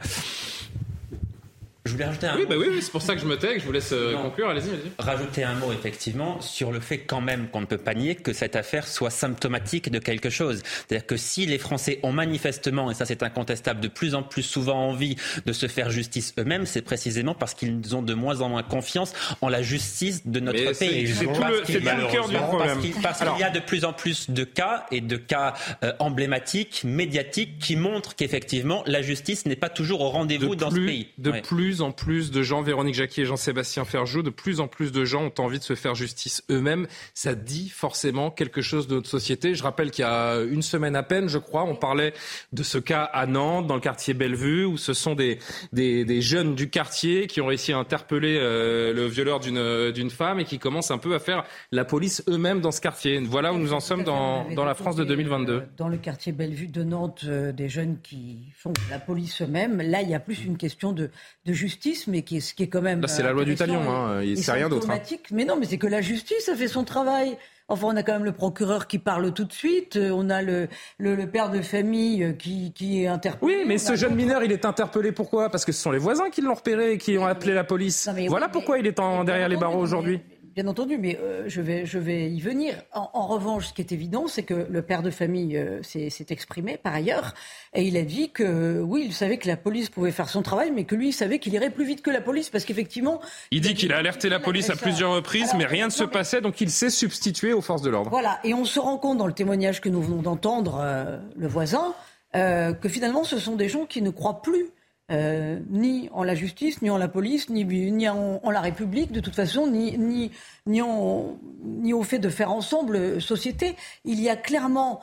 Je voulais rajouter un oui, mot. Bah oui, oui c'est pour ça que je me tais, que je vous laisse euh, conclure. Allez-y, allez-y. Rajouter un mot, effectivement, sur le fait quand même qu'on ne peut pas nier que cette affaire soit symptomatique de quelque chose. C'est-à-dire que si les Français ont manifestement, et ça c'est incontestable, de plus en plus souvent envie de se faire justice eux-mêmes, c'est précisément parce qu'ils ont de moins en moins confiance en la justice de notre pays. C'est tout, le, cœur du problème. Parce qu'il y a de plus en plus de cas, et de cas euh, emblématiques, médiatiques, qui montrent qu'effectivement, la justice n'est pas toujours au rendez-vous dans ce pays. De plus plus en plus de gens, Véronique Jacquier et Jean-Sébastien Ferjou, de plus en plus de gens ont envie de se faire justice eux-mêmes. Ça dit forcément quelque chose de notre société. Je rappelle qu'il y a une semaine à peine, je crois, on parlait de ce cas à Nantes, dans le quartier Bellevue, où ce sont des, des, jeunes du quartier qui ont réussi à interpeller euh, le violeur d'une femme et qui commencent un peu à faire la police eux-mêmes dans ce quartier. Voilà où nous en sommes dans, dans la France de 2022. Euh, dans le quartier Bellevue de Nantes, euh, des jeunes qui font la police eux-mêmes. Là, il y a plus une question de, de justice, mais qui est, ce qui est quand même. Là, c'est la loi du talion, hein. c'est rien d'autre. Hein. Mais non, mais c'est que la justice a fait son travail. Enfin, on a quand même le procureur qui parle tout de suite. Euh, on a le, le, père de famille euh, qui, qui est interpellé. Oui, mais ce jeune mineur, il est interpellé pourquoi? Parce que ce sont les voisins qui l'ont repéré et qui ont appelé la police. voilà pourquoi il est en, derrière les barreaux aujourd'hui bien entendu, mais euh, je, vais, je vais y venir. En, revanche, ce qui est évident, c'est que le père de famille euh, s'est exprimé par ailleurs, et il a dit que oui, il savait que la police pouvait faire son travail, mais que lui, il savait qu'il irait plus vite que la police, parce qu'effectivement... Il, dit qu'il a alerté la police à plusieurs reprises, mais rien ne se passait, donc il s'est substitué aux forces de l'ordre. Voilà, et on se rend compte dans le témoignage que nous venons d'entendre, euh, le voisin, que finalement, ce sont des gens qui ne croient plus euh, ni en la justice, ni en la police, ni, ni en, la République, de toute façon, ni, ni, ni, au fait de faire ensemble société. Il y a clairement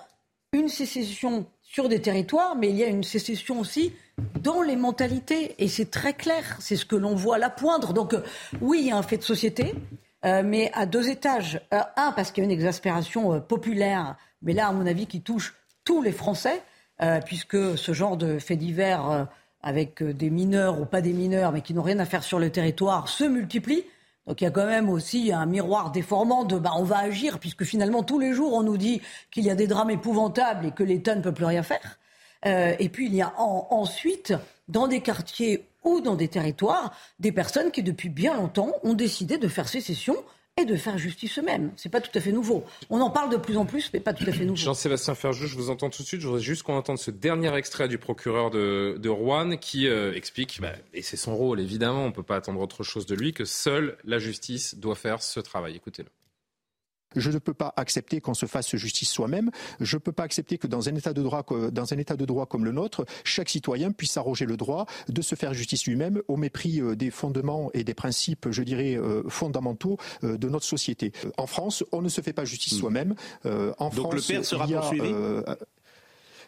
une sécession sur des territoires, mais il y a une sécession aussi dans les mentalités. Et c'est très clair, c'est ce que l'on voit à la poindre. Donc euh, oui, il y a un fait de société, euh, mais à deux étages. un, parce qu'il y a une exaspération populaire, mais là, à mon avis, qui touche tous les Français, puisque ce genre de fait divers avec euh, des mineurs ou pas des mineurs, mais qui n'ont rien à faire sur le territoire, se multiplient. Donc il y a quand même aussi un miroir déformant de bah, on va agir, puisque finalement tous les jours on nous dit qu'il y a des drames épouvantables et que l'État ne peut plus rien faire. Euh, et puis il y a ensuite, dans des quartiers ou dans des territoires, des personnes qui depuis bien longtemps ont décidé de faire sécession de faire justice eux-mêmes. C'est pas tout à fait nouveau. On en parle de plus en plus, mais pas tout à fait nouveau. Jean-Sébastien Ferjou, je vous entends tout de suite. Je voudrais juste qu'on entende ce dernier extrait du procureur de, Rouen qui euh, explique, bah, et c'est son rôle évidemment, on ne peut pas attendre autre chose de lui, que seule la justice doit faire ce travail. Écoutez-le. Je ne peux pas accepter qu'on se fasse justice soi-même. Je ne peux pas accepter que dans un état de droit, dans un état de droit comme le nôtre, chaque citoyen puisse s'arroger le droit de se faire justice lui-même au mépris euh, des fondements et des principes, je dirais, euh, fondamentaux euh, de notre société. En France, on ne se fait pas justice hmm. soi-même. En Donc le père sera poursuivi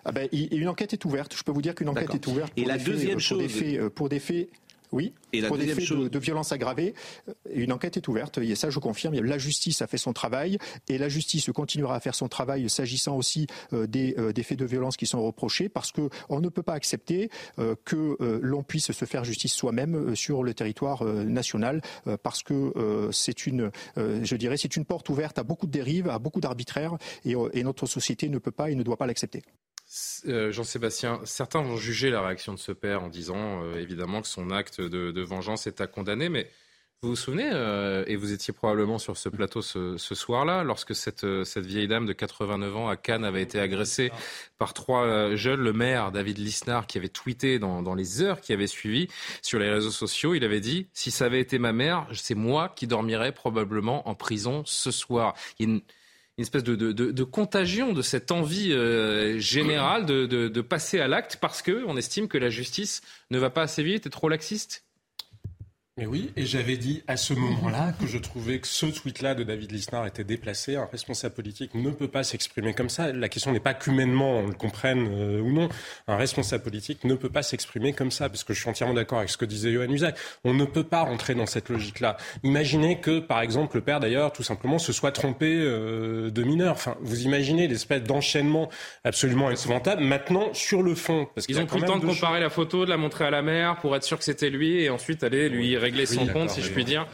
ah ben, une enquête est ouverte. Je peux vous dire qu'une enquête est ouverte. Et la deuxième chose, pour des faits oui, et pour des faits de, violence aggravée, euh, une enquête est ouverte. Et ça, je confirme. La justice a fait son travail et la justice continuera à faire son travail s'agissant aussi euh, euh, des, faits de violence qui sont reprochés, parce qu'on ne peut pas accepter que l'on puisse se faire justice soi-même sur le territoire national, parce que c'est une, je dirais, c'est une porte ouverte à beaucoup de dérives, à beaucoup d'arbitraires, et notre société ne peut pas et ne doit pas l'accepter. Euh, Jean-Sébastien, certains vont juger la réaction de ce père en disant euh, évidemment que son acte de, vengeance est à condamner, mais vous vous souvenez, euh, et vous étiez probablement sur ce plateau ce, soir-là, lorsque cette, vieille dame de 89 ans à Cannes avait été agressée par trois jeunes, le maire David Lisnard, qui avait tweeté dans, les heures qui avaient suivi sur les réseaux sociaux, il avait dit si ça avait été ma mère, c'est moi qui dormirais probablement en prison ce soir espèce de, contagion de cette envie euh, générale de, passer à l'acte parce qu'on estime que la justice ne va pas assez vite et trop laxiste mais oui, et j'avais dit à ce moment-là que je trouvais que ce tweet-là de David Lisnard était déplacé. Un responsable politique ne peut pas s'exprimer comme ça. La question n'est pas qu'humainement on le comprenne euh, ou non. Un responsable politique ne peut pas s'exprimer comme ça, parce que je suis entièrement d'accord avec ce que disait Johan Usac. On ne peut pas rentrer dans cette logique-là. Imaginez que, par exemple, le père, d'ailleurs, tout simplement, se soit trompé euh, de mineur. Enfin, vous imaginez l'espèce d'enchaînement absolument épouvantable. Maintenant, sur le fond, parce qu'ils ont pris le temps de comparer la photo, de la montrer à la mère pour être sûr que c'était lui, et ensuite aller lui régler son compte, si je puis dire.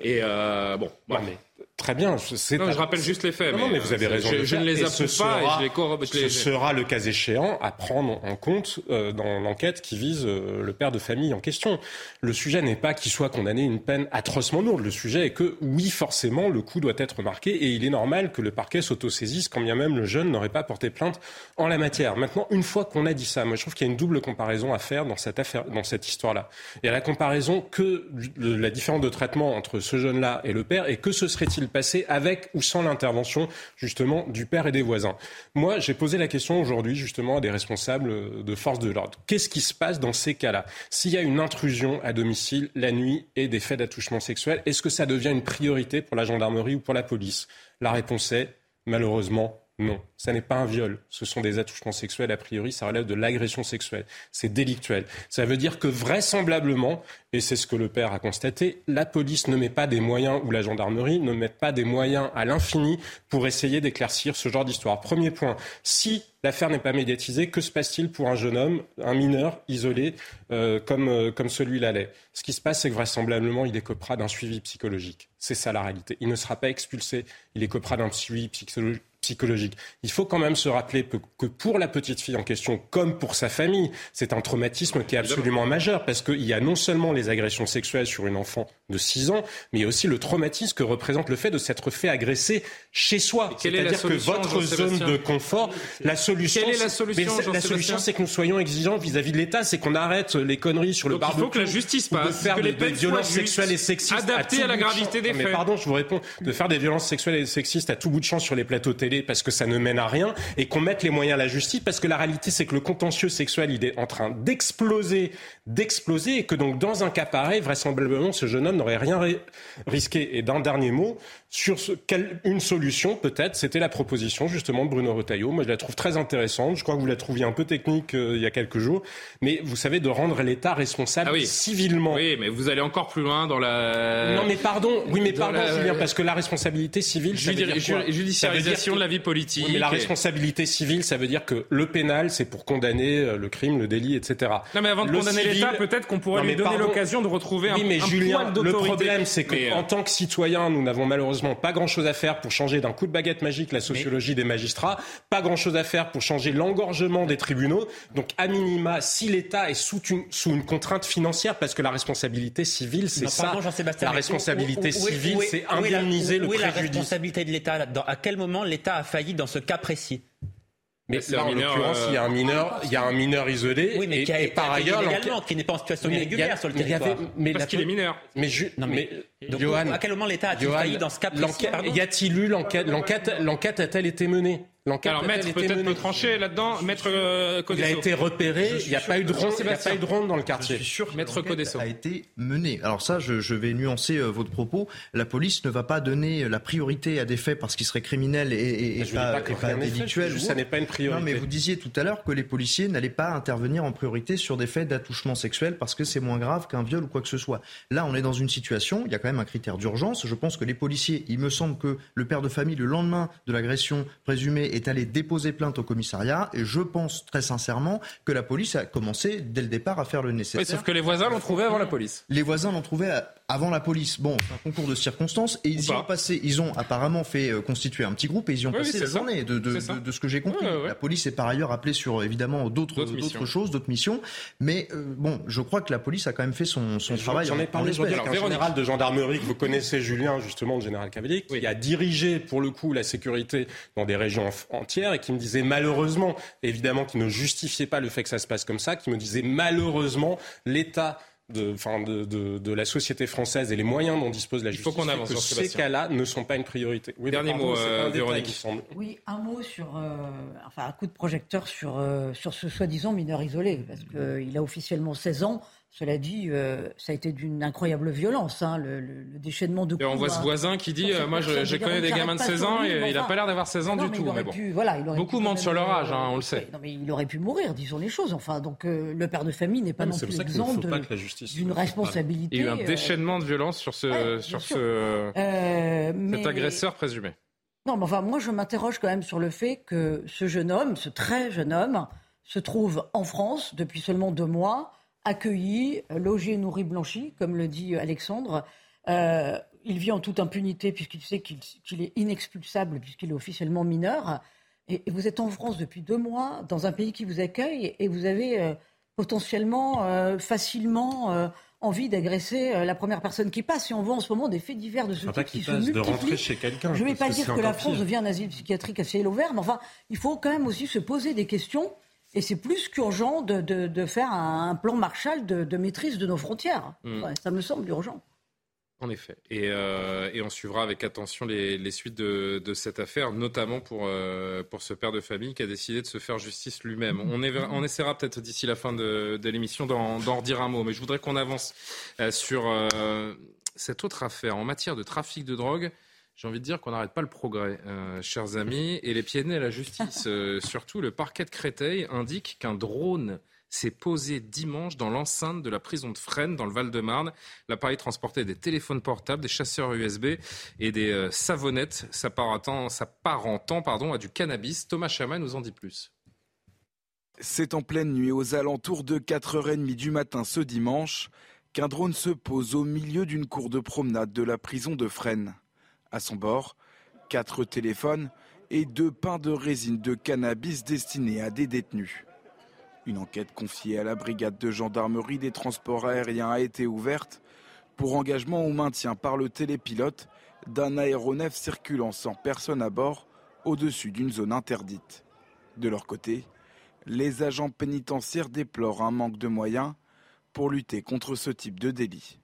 Et euh, bon, mais Très bien. Non, je rappelle juste les faits. Non, mais, vous avez raison. Je, ne les approuve pas et je les Ce sera le cas échéant à prendre en compte euh, dans l'enquête qui vise euh, le père de famille en question. Le sujet n'est pas qu'il soit condamné une peine atrocement lourde. Le sujet est que, oui, forcément, le coup doit être marqué et il est normal que le parquet s'autosaisisse quand bien même le jeune n'aurait pas porté plainte en la matière. Maintenant, une fois qu'on a dit ça, moi je trouve qu'il y a une double comparaison à faire dans cette affaire, dans cette histoire-là. Il y a la comparaison que la différence de traitement entre ce jeune-là et le père et que se serait-il passé avec ou sans l'intervention justement du père et des voisins. Moi, j'ai posé la question aujourd'hui justement à des responsables de forces de l'ordre. Qu'est-ce qui se passe dans ces cas-là? S'il y a une intrusion à domicile la nuit et des faits d'attouchement sexuel, est-ce que ça devient une priorité pour la gendarmerie ou pour la police? La réponse est malheureusement non, ça n'est pas un viol. Ce sont des attouchements sexuels. A priori, ça relève de l'agression sexuelle. C'est délictuel. Ça veut dire que vraisemblablement, et c'est ce que le père a constaté, la police ne met pas des moyens, ou la gendarmerie ne met pas des moyens à l'infini pour essayer d'éclaircir ce genre d'histoire. Premier point, si l'affaire n'est pas médiatisée, que se passe-t-il pour un jeune homme, un mineur isolé euh, comme, euh, comme celui-là l'est? Ce qui se passe, c'est que vraisemblablement, il écopera d'un suivi psychologique. C'est ça la réalité. Il ne sera pas expulsé, il écopera d'un suivi psychologique psychologique. Il faut quand même se rappeler que pour la petite fille en question, comme pour sa famille, c'est un traumatisme qui est absolument majeur parce qu'il y a non seulement les agressions sexuelles sur une enfant de 6 ans, mais aussi le traumatisme que représente le fait de s'être fait agresser chez soi. C'est-à-dire que votre zone de confort, la solution, Quelle est la solution, la solution, c'est que nous soyons exigeants vis-à-vis de l'État, c'est qu'on arrête les conneries sur le Donc il faut que la justice passe, de faire que les des, violences sexuelles et sexistes adaptées à la de gravité des Non, mais faits. pardon, je vous réponds, de faire des violences sexuelles et sexistes à tout bout de champ sur les plateaux télé parce que ça ne mène à rien et qu'on mette les moyens à la justice parce que la réalité c'est que le contentieux sexuel il est en train d'exploser, d'exploser et que donc dans un cas pareil, vraisemblablement ce jeune homme n'aurait rien ri- risqué. Et d'un dernier mot, sur ce, quelle- une solution peut-être, c'était la proposition justement de Bruno Retailleau. Moi je la trouve très intéressante, je crois que vous la trouviez un peu technique euh, il y a quelques jours, mais vous savez de rendre l'État responsable Ah oui. civilement. Oui, mais vous allez encore plus loin dans la. Non mais pardon, oui mais dans pardon la- Julien, parce que la responsabilité civile, Judi- judiciarisation dire de la vie politique. Oui, mais la responsabilité civile, ça veut dire que le pénal, c'est pour condamner euh, le crime, le délit, etc. Non, mais avant de Le condamner civil- l'État, peut-être qu'on pourrait Non, lui donner l'occasion de retrouver un, Oui, mais un Julien, poil le problème, c'est qu'en euh, tant que citoyen, nous n'avons malheureusement pas grand-chose à faire pour changer d'un coup de baguette magique la sociologie des magistrats, pas grand-chose à faire pour changer l'engorgement des tribunaux. Donc, à minima, si l'État est sous une, sous une contrainte financière, parce que la responsabilité civile, c'est ça. La responsabilité civile, c'est indemniser où le est la préjudice. responsabilité de l'État là-dedans? À quel moment l'État a failli dans ce cas précis? Mais c'est là, en l'occurrence, il y a un mineur, il y a un mineur isolé. Oui, mais et, qui a et été par ailleurs, qui n'est pas en situation irrégulière sur le mais il y avait- territoire. mais Parce qu'il est mineur. Mais, ju- Non, mais- donc, Johan, à quel moment l'État a-t-il failli dans ce cas précis l'enquête- pardon Y a-t-il eu l'enquête L'enquête, l'enquête a-t-elle été menée? Alors, maître, peut-être peut trancher là-dedans. Maître euh, Il a été repéré. Il n'y a pas eu de ronde. Il y a Jean-Sébastien. pas eu de ronde dans le Je quartier. suis sûr que Maître Codesso. a été menée. Alors ça, je, je vais nuancer euh, votre propos. La police ne va pas donner la priorité à des faits parce qu'ils seraient criminels et, et- et Je pas, pas et je délictuels. juste ça n'est pas une priorité. Non, mais vous disiez tout à l'heure que les policiers n'allaient pas intervenir en priorité sur des faits d'attouchement sexuel parce que c'est moins grave qu'un viol ou quoi que ce soit. Là, on est dans une situation, il y a quand même un critère d'urgence. Je pense que les policiers, il me semble que le père de famille, le lendemain de l'agression présumée, est allé déposer plainte au commissariat et je pense très sincèrement que la police a commencé dès le départ à faire le nécessaire. Oui, sauf que les voisins l'ont trouvé avant la police. Les voisins l'ont trouvé à- avant la police. Bon, c'est un concours de circonstances et ils y pas. ont passé. Ils ont apparemment fait euh, constituer un petit groupe et ils y ont Oui, oui, passé c'est la ça. journée, de, de, de- de ce que j'ai compris. Ouais, ouais, ouais. La police est par ailleurs appelée sur évidemment d'autres choses, d'autres missions. Mais euh, bon, je crois que la police a quand même fait son, son travail. J'en en- ai parlé aujourd'hui avec un Véronique. général de gendarmerie que vous connaissez, Julien, justement, le général Cavalier, qui Oui. a dirigé, pour le coup, la sécurité dans des régions en- entières et qui me disait malheureusement, évidemment, qui ne justifiait pas le fait que ça se passe comme ça, qui me disait malheureusement, l'État de, enfin, de, de, de la société française et les moyens dont dispose la Il faut justice, qu'on avance, que ces cas-là ne sont pas une priorité. Oui, Dernier pardon, mot, euh, un détail, Véronique. il me semble. Oui, un mot sur, euh, enfin un coup de projecteur sur, euh, sur ce soi-disant mineur isolé, parce qu'il a officiellement 16 ans. Cela dit, euh, ça a été d'une incroyable violence, hein, le, le- le déchaînement de Et on coups, voit ce hein. voisin qui dit euh, Moi, je, connais des gamins de s'arrête 16 pas ans et il n'a pas l'air d'avoir 16 ans Non, du mais tout. Mais bon. pu- voilà, il aurait Beaucoup pu mentent sur leur âge, hein, euh, on le sait. Non, mais il aurait pu mourir, disons les choses. Enfin, donc euh, le père de famille n'est pas non plus exempt d'une responsabilité. Il y a eu un euh, déchaînement de violence sur ce, ouais, sur ce, euh, cet agresseur présumé. Non, mais enfin, moi, je m'interroge quand même sur le fait que ce jeune homme, ce très jeune homme, se trouve en France depuis seulement deux mois, accueilli, logé, nourri, blanchi, comme le dit Alexandre. Euh, il vit en toute impunité puisqu'il sait qu'il est inexpulsable puisqu'il est officiellement mineur. Et, et vous êtes en France depuis deux mois, dans un pays qui vous accueille, et vous avez euh, potentiellement, euh, facilement envie d'agresser la première personne qui passe. Et on voit en ce moment des faits divers de ce type qui se passe de multiplient. rentrer chez quelqu'un. Je ne vais pas dire que la France pire. devient un asile psychiatrique à ciel ouvert, mais enfin, il faut quand même aussi se poser des questions. Et c'est plus qu'urgent de, de- de faire un, plan Marshall de, de maîtrise de nos frontières. Mm. Ouais, ça me semble urgent. En effet. Et, euh, et, on suivra avec attention les, les suites de, de, cette affaire, notamment pour, euh, pour ce père de famille qui a décidé de se faire justice lui-même. On, on, essaiera peut-être d'ici la fin de, de l'émission d'en redire un mot, mais je voudrais qu'on avance euh, sur cette autre affaire. En matière de trafic de drogue, j'ai envie de dire qu'on n'arrête pas le progrès, euh, chers amis, et les pieds nés à la justice. surtout, le parquet de Créteil indique qu'un drone s'est posé dimanche dans l'enceinte de la prison de Fresnes, dans le Val-de-Marne. L'appareil transportait des téléphones portables, des chasseurs USB et des euh, savonnettes s'apparentant pardon, à du cannabis. Thomas Chama nous en dit plus. C'est en pleine nuit, aux alentours de 4h30 du matin ce dimanche, qu'un drone se pose au milieu d'une cour de promenade de la prison de Fresnes. À son bord, quatre téléphones et deux pains de résine de cannabis destinés à des détenus. Une enquête confiée à la brigade de gendarmerie des transports aériens a été ouverte pour engagement au maintien par le télépilote d'un aéronef circulant sans personne à bord au-dessus d'une zone interdite. De leur côté, les agents pénitentiaires déplorent un manque de moyens pour lutter contre ce type de délit.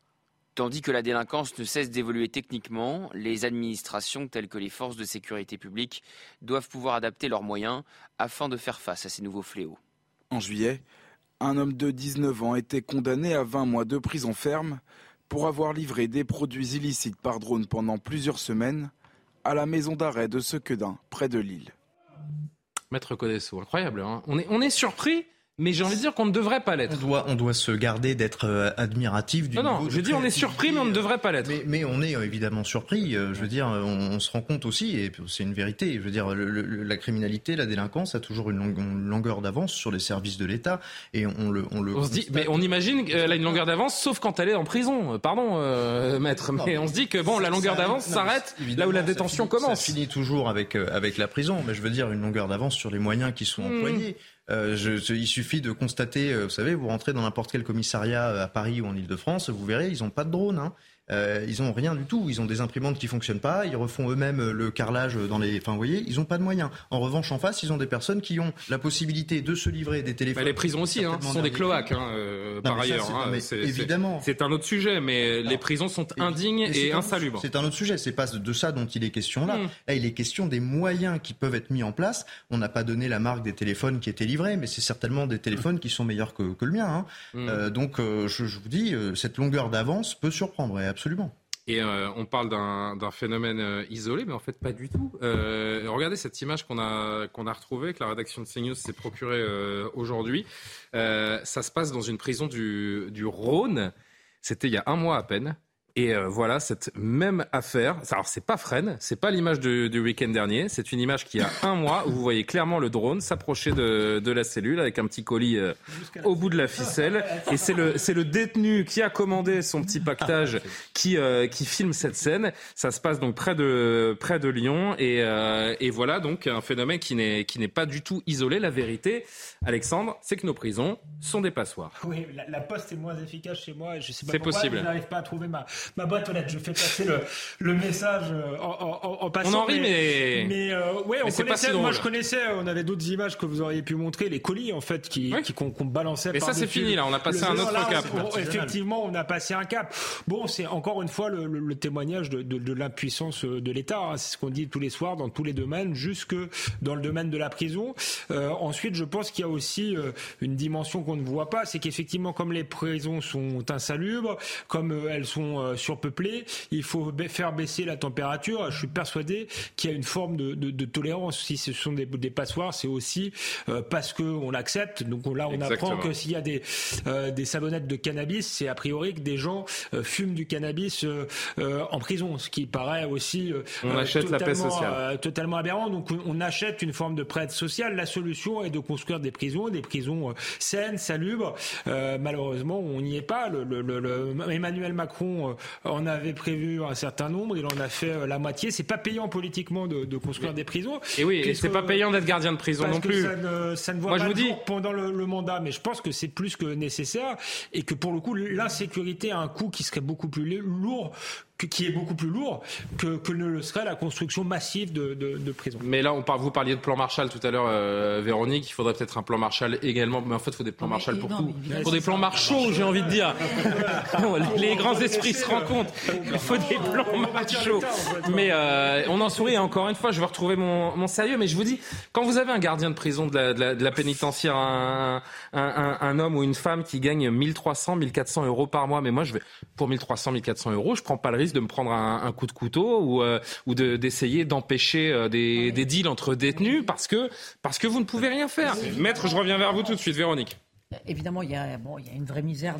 Tandis que la délinquance ne cesse d'évoluer techniquement, les administrations telles que les forces de sécurité publique doivent pouvoir adapter leurs moyens afin de faire face à ces nouveaux fléaux. En juillet, un homme de 19 ans était condamné à 20 mois de prison ferme pour avoir livré des produits illicites par drone pendant plusieurs semaines à la maison d'arrêt de Sequedin, près de Lille. Maître Codesso, incroyable. Hein. on, est, on est surpris mais j'ai envie de dire qu'on ne devrait pas l'être. On doit, on doit se garder d'être euh, admiratif du Non, non, je dis on est surpris, mais on ne devrait pas l'être. Mais, mais, on est euh, évidemment surpris. Euh, je veux dire, on, se rend compte aussi, et c'est une vérité. Je veux dire, la criminalité, la délinquance a toujours une, longueur d'avance sur les services de l'État, et on le, on le. On se dit, mais on imagine qu'elle a une longueur d'avance, sauf quand elle est en prison. Pardon, maître, mais on se dit que bon, la longueur d'avance s'arrête là où la détention commence. Ça finit toujours avec avec la prison, mais je veux dire une longueur d'avance sur les moyens qui sont hmm. employés. Euh, je, il suffit de constater, euh, vous savez, vous rentrez dans n'importe quel commissariat euh, à Paris ou en Ile-de-France, vous verrez, ils n'ont pas de drone. Hein. Euh, ils ont rien du tout. Ils ont des imprimantes qui fonctionnent pas. Ils refont eux-mêmes le carrelage dans les. Enfin, vous voyez, ils ont pas de moyens. En revanche, en face, ils ont des personnes qui ont la possibilité de se livrer des téléphones. Bah, les prisons aussi, hein, ce sont des cloaques, hein, euh, par ailleurs. Hein, évidemment. C'est un autre sujet, mais les prisons sont indignes et, insalubres. C'est un autre sujet. C'est pas de ça dont il est question là. Hmm. Là, il est question des moyens qui peuvent être mis en place. On n'a pas donné la marque des téléphones qui étaient livrés, mais c'est certainement des téléphones qui sont meilleurs que, que le mien. Hein. Hmm. Euh, donc, je, je, vous dis, cette longueur d'avance peut surprendre, absolument. Et euh, on parle d'un phénomène euh, isolé, mais en fait pas du tout. Euh, regardez cette image qu'on a, retrouvée, que la rédaction de CNews s'est procurée aujourd'hui. ça se passe dans une prison du, du Rhône. C'était il y a un mois à peine. Et euh, voilà cette même affaire. Alors c'est pas Fresnes, c'est pas l'image du, du week-end dernier. C'est une image qui a un mois où vous voyez clairement le drone s'approcher de, de, la cellule avec un petit colis euh, au bout de la ficelle. Et c'est le c'est le détenu qui a commandé son petit pactage qui euh, qui filme cette scène. Ça se passe donc près de près de Lyon et, et voilà donc un phénomène qui n'est qui n'est pas du tout isolé. La vérité, Alexandre, c'est que nos prisons sont des passoires. Oui, la, la poste est moins efficace chez moi. Je sais pas pourquoi possible. je n'arrive pas à trouver ma ma boîte aux lettres. Je fais passer le, le message euh, en, en, en, passant. On en rit, mais. Mais, euh, ouais, on connaissait. moi, je connaissais. On avait d'autres images que vous auriez pu montrer, les colis en fait, qui qu'on balançait. Mais ça, c'est fini là. On a passé un autre cap. effectivement, on a passé un cap. Bon, c'est encore une fois le, le, témoignage de, de, de l'impuissance de l'État. Hein. C'est ce qu'on dit tous les soirs dans tous les domaines, jusque dans le domaine de la prison. Euh, ensuite, je pense qu'il y a aussi euh, une dimension qu'on ne voit pas, c'est qu'effectivement, comme les prisons sont insalubres, comme euh, elles sont surpeuplé, il faut faire baisser la température. Je suis persuadé qu'il y a une forme de, de, de, tolérance. Si ce sont des, des passoires, c'est aussi euh, parce qu'on l'accepte. Donc là, on apprend que s'il y a des, euh, des savonnettes de cannabis, c'est a priori que des gens euh, fument du cannabis euh, euh, en prison, ce qui paraît aussi on achète la paix sociale. totalement aberrant. Donc on, achète une forme de prête sociale. La solution est de construire des prisons, des prisons saines, salubres. malheureusement, on n'y est pas. Le, le, le, Emmanuel Macron on avait prévu un certain nombre, il en a fait euh, la moitié. C'est pas payant politiquement de, construire des prisons. Et oui, et c'est pas payant d'être gardien de prison non plus. Ça ne, ça ne voit Moi, pas je vous dis pendant le, mandat, mais je pense que c'est plus que nécessaire et que pour le coup, l'insécurité a un coût qui serait beaucoup plus lourd qui est beaucoup plus lourd que, que, ne le serait la construction massive de, de, de prisons. Mais là, on vous parliez de plan Marshall tout à l'heure, euh, Véronique. Il faudrait peut-être un plan Marshall également. Mais en fait, il faut des plans Marshall pour tout. Il faut des plans Marshall, j'ai envie de dire. les grands esprits se rencontrent. Il faut des plans Marshall. Mais euh, on en sourit. Encore une fois, je vais retrouver mon, mon, sérieux. Mais je vous dis, quand vous avez un gardien de prison de la, de la, de la pénitentiaire, un, un, un, un, homme ou une femme qui gagne 1300, 1400 euros par mois, mais moi, je vais pour 1300, 1400 euros, je prends pas le risque de me prendre un, un coup de couteau ou, euh, ou d'essayer d'empêcher euh, des, des, deals entre détenus parce que, parce que vous ne pouvez rien faire. Maître, je reviens vers vous tout de suite, Véronique. Évidemment, il y a, bon, il y a une vraie misère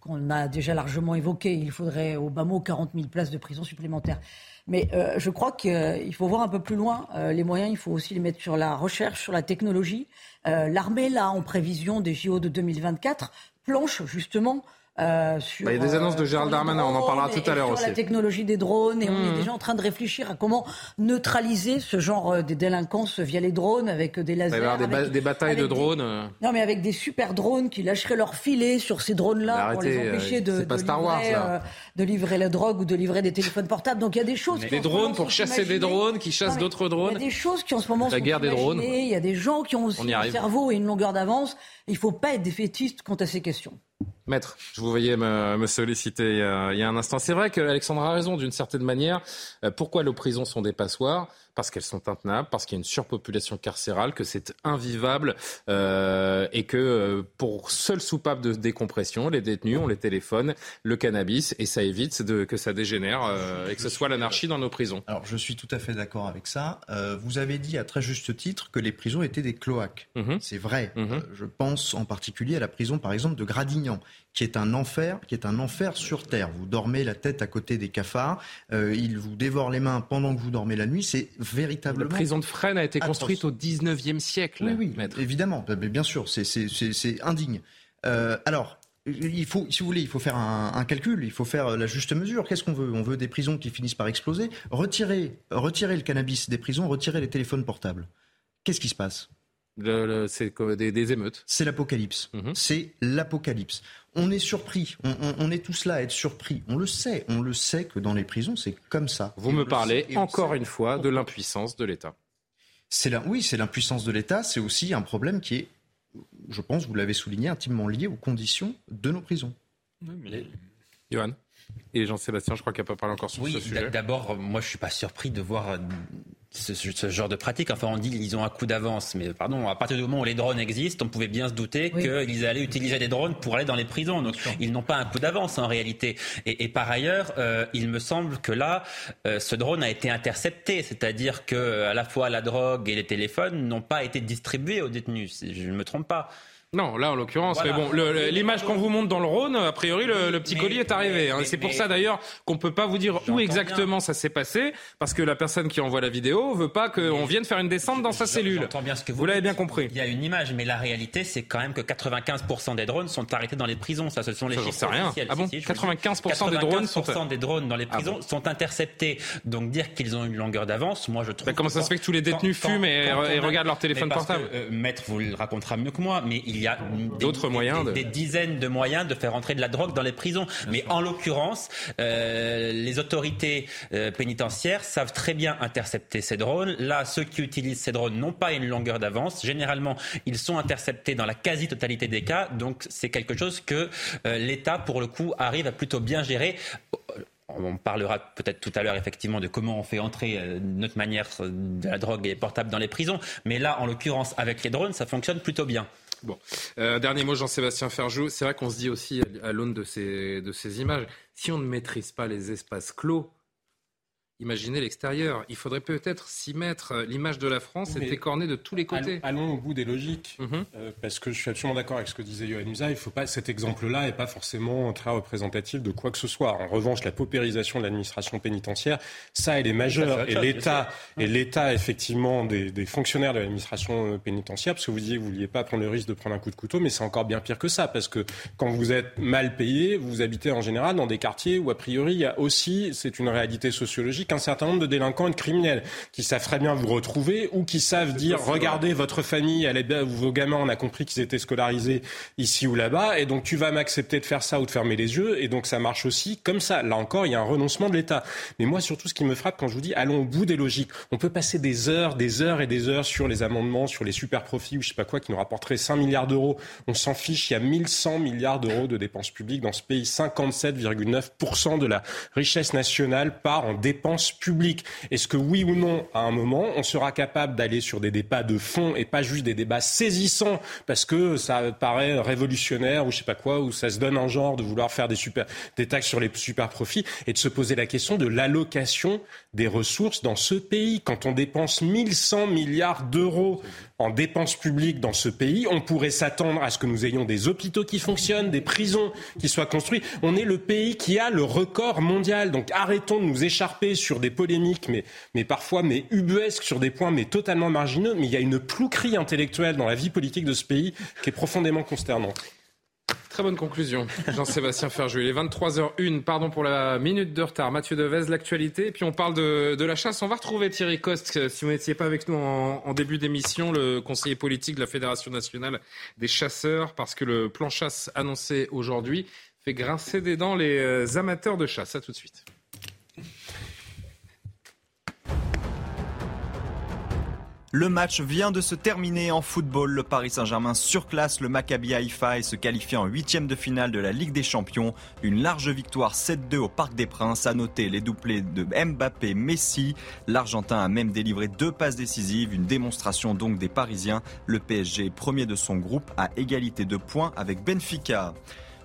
qu'on a déjà largement évoquée. Il faudrait au bas mot 40 000 places de prison supplémentaires. Mais euh, je crois qu'il faut voir un peu plus loin. Euh, les moyens, il faut aussi les mettre sur la recherche, sur la technologie. Euh, L'armée, là, en prévision des JO de 2024, planche justement euh, sur, bah, il y a des annonces de Gérald Darmanin, on en parlera tout à l'heure aussi. la technologie des drones, et mmh. on est déjà en train de réfléchir à comment neutraliser ce genre euh, de délinquance via les drones avec des lasers. Il va y avoir des, avec, des batailles de drones. Des, euh. non, mais avec des super drones qui lâcheraient leur filet sur ces drones-là pour les empêcher de, de, livrer, Wars, euh, de, livrer, la drogue ou de livrer des téléphones portables. Donc il y a des choses. Des drones pour chasser des drones qui chassent d'autres drones. Il y a des choses qui en ce moment la sont guerre des drones. Il y a des gens qui ont aussi un cerveau et une longueur d'avance. Il ne faut pas être défaitiste quant à ces questions. Maître, je vous voyais me, solliciter il y, a, il y, a, un instant. C'est vrai qu'Alexandre a raison d'une certaine manière. Euh, pourquoi nos prisons sont des passoires? Parce qu'elles sont intenables, parce qu'il y a une surpopulation carcérale, que c'est invivable euh, et que euh, pour seule soupape de décompression, les détenus ont les téléphones, le cannabis et ça évite de, que ça dégénère euh, et que ce soit l'anarchie dans nos prisons. Alors je suis tout à fait d'accord avec ça. Euh, vous avez dit à très juste titre que les prisons étaient des cloaques. Mmh. C'est vrai. Mmh. je pense en particulier à la prison par exemple de Gradignan qui est un enfer, qui est un enfer sur terre. Vous dormez la tête à côté des cafards, euh, ils vous dévorent les mains pendant que vous dormez la nuit. C'est véritablement. La prison de Fresnes a été atroce. construite au 19e siècle. Oui, oui maître. évidemment, bien sûr, c'est indigne. Euh, alors. Il faut, si vous voulez, il faut faire un, un calcul, il faut faire la juste mesure. Qu'est-ce qu'on veut? On veut des prisons qui finissent par exploser. Retirer, retirer le cannabis des prisons, retirer les téléphones portables. Qu'est-ce qui se passe? Le, le, c'est des, des, émeutes. C'est l'apocalypse. -hmm. C'est l'apocalypse. On est surpris. On, on, on, est tous là à être surpris. On le sait. On le sait que dans les prisons, c'est comme ça. Vous me parlez encore une fois de l'impuissance de l'État. C'est la, oui, c'est l'impuissance de l'État. C'est aussi un problème qui est, je pense, vous l'avez souligné, intimement lié aux conditions de nos prisons. Oui, mais... Johan et Jean-Sébastien, je crois qu'il n'a pas parlé encore sur oui, ce sujet. D'abord, moi, je suis pas surpris de voir ce, ce, genre de pratique. Enfin, on dit qu'ils ont un coup d'avance, mais pardon, à partir du moment où les drones existent, on pouvait bien se douter oui. qu'ils allaient utiliser des drones pour aller dans les prisons. Donc, ils n'ont pas un coup d'avance en réalité. Et, et par ailleurs, euh, il me semble que là, euh, ce drone a été intercepté, c'est-à-dire que à la fois la drogue et les téléphones n'ont pas été distribués aux détenus. Je ne me trompe pas. Non, là en l'occurrence, voilà. mais bon, l'image qu'on vous montre dans le Rhône, a priori le, le petit mais, colis est arrivé. Hein. C'est pour ça d'ailleurs qu'on peut pas vous dire où exactement bien. ça s'est passé, parce que la personne qui envoie la vidéo veut pas qu'on vienne faire une descente dans sa cellule. Bien ce que vous, vous l'avez bien compris. Il y a une image, mais la réalité, c'est quand même que 95% des drones sont arrêtés dans les prisons. Ça, ce sont les ça, chiffres rien. officiels. Ah bon? Si, si, 95%, 95 des drones sont des drones dans les prisons ah bon? sont interceptés. Donc dire qu'ils ont une longueur d'avance, moi je trouve. Mais comment ça se fait que tous les détenus fument et, regardent leur téléphone portable? euh, Maître vous le racontera mieux que moi, mais il y a d'autres moyens de... des, dizaines de moyens de faire entrer de la drogue dans les prisons. Bien Mais sûr. en l'occurrence, euh, les autorités euh, pénitentiaires savent très bien intercepter ces drones. Là, ceux qui utilisent ces drones n'ont pas une longueur d'avance. Généralement, ils sont interceptés dans la quasi-totalité des cas. Donc, c'est quelque chose que euh, l'État, pour le coup, arrive à plutôt bien gérer on parlera peut-être tout à l'heure effectivement de comment on fait entrer notre manière de la drogue et portable dans les prisons, mais là, en l'occurrence, avec les drones, ça fonctionne plutôt bien. Bon, euh, dernier mot, Jean-Sébastien Ferjou. C'est vrai qu'on se dit aussi à l'aune de ces, de ces images, si on ne maîtrise pas les espaces clos, Imaginez l'extérieur. Il faudrait peut-être s'y mettre. L'image de la France est écornée de tous les côtés. Allons, allons au bout des logiques, mm -hmm. euh, parce que je suis absolument d'accord avec ce que disait Yohann Usa. Il faut pas cet exemple-là n'est pas forcément très représentatif de quoi que ce soit. En revanche, la paupérisation de l'administration pénitentiaire, ça, elle est majeure. Et l'État, et l'État effectivement des, des, fonctionnaires de l'administration pénitentiaire, parce que vous disiez que vous vouliez pas prendre le risque de prendre un coup de couteau, mais c'est encore bien pire que ça, parce que quand vous êtes mal payé, vous habitez en général dans des quartiers où a priori il y a aussi, c'est une réalité sociologique qu'un certain nombre de délinquants et de criminels qui savent très bien vous retrouver ou qui savent dire regardez votre famille, elle est, vos gamins, on a compris qu'ils étaient scolarisés ici ou là-bas, et donc tu vas m'accepter de faire ça ou de fermer les yeux, et donc ça marche aussi comme ça. Là encore, il y a un renoncement de l'État. Mais moi, surtout, ce qui me frappe quand je vous dis allons au bout des logiques, on peut passer des heures, des heures et des heures sur les amendements, sur les super profits ou je sais pas quoi qui nous rapporteraient 5 milliards d'euros. On s'en fiche, il y a 1100 milliards d'euros de dépenses publiques dans ce pays. 57,9% de la richesse nationale part en dépenses publiques. Est-ce que oui ou non, à un moment, on sera capable d'aller sur des débats de fond et pas juste des débats saisissants parce que ça paraît révolutionnaire ou je sais pas quoi, ou ça se donne un genre de vouloir faire des, super, des taxes sur les super profits et de se poser la question de l'allocation des ressources dans ce pays. Quand on dépense 1100 milliards d'euros en dépenses publiques dans ce pays, on pourrait s'attendre à ce que nous ayons des hôpitaux qui fonctionnent, des prisons qui soient construites. On est le pays qui a le record mondial. Donc arrêtons de nous écharper sur des polémiques, mais, mais parfois mais ubuesques, sur des points mais totalement marginaux. Mais il y a une plouquerie intellectuelle dans la vie politique de ce pays qui est profondément consternante. Très bonne conclusion, Jean-Sébastien Ferjou. Il est 23h01, pardon pour la minute de retard. Mathieu Devez, l'actualité. Et puis on parle de, la chasse. On va retrouver Thierry Coste, euh, si vous n'étiez pas avec nous en, début d'émission, le conseiller politique de la Fédération nationale des chasseurs, parce que le plan chasse annoncé aujourd'hui fait grincer des dents les euh, amateurs de chasse. À tout de suite. Le match vient de se terminer en football. Le Paris Saint-Germain surclasse le Maccabi Haïfa et se qualifie en huitième de finale de la Ligue des Champions. Une large victoire 7-2 au Parc des Princes. A noter les doublés de Mbappé, Messi. L'Argentin a même délivré deux passes décisives. Une démonstration donc des Parisiens. Le PSG premier de son groupe à égalité de points avec Benfica.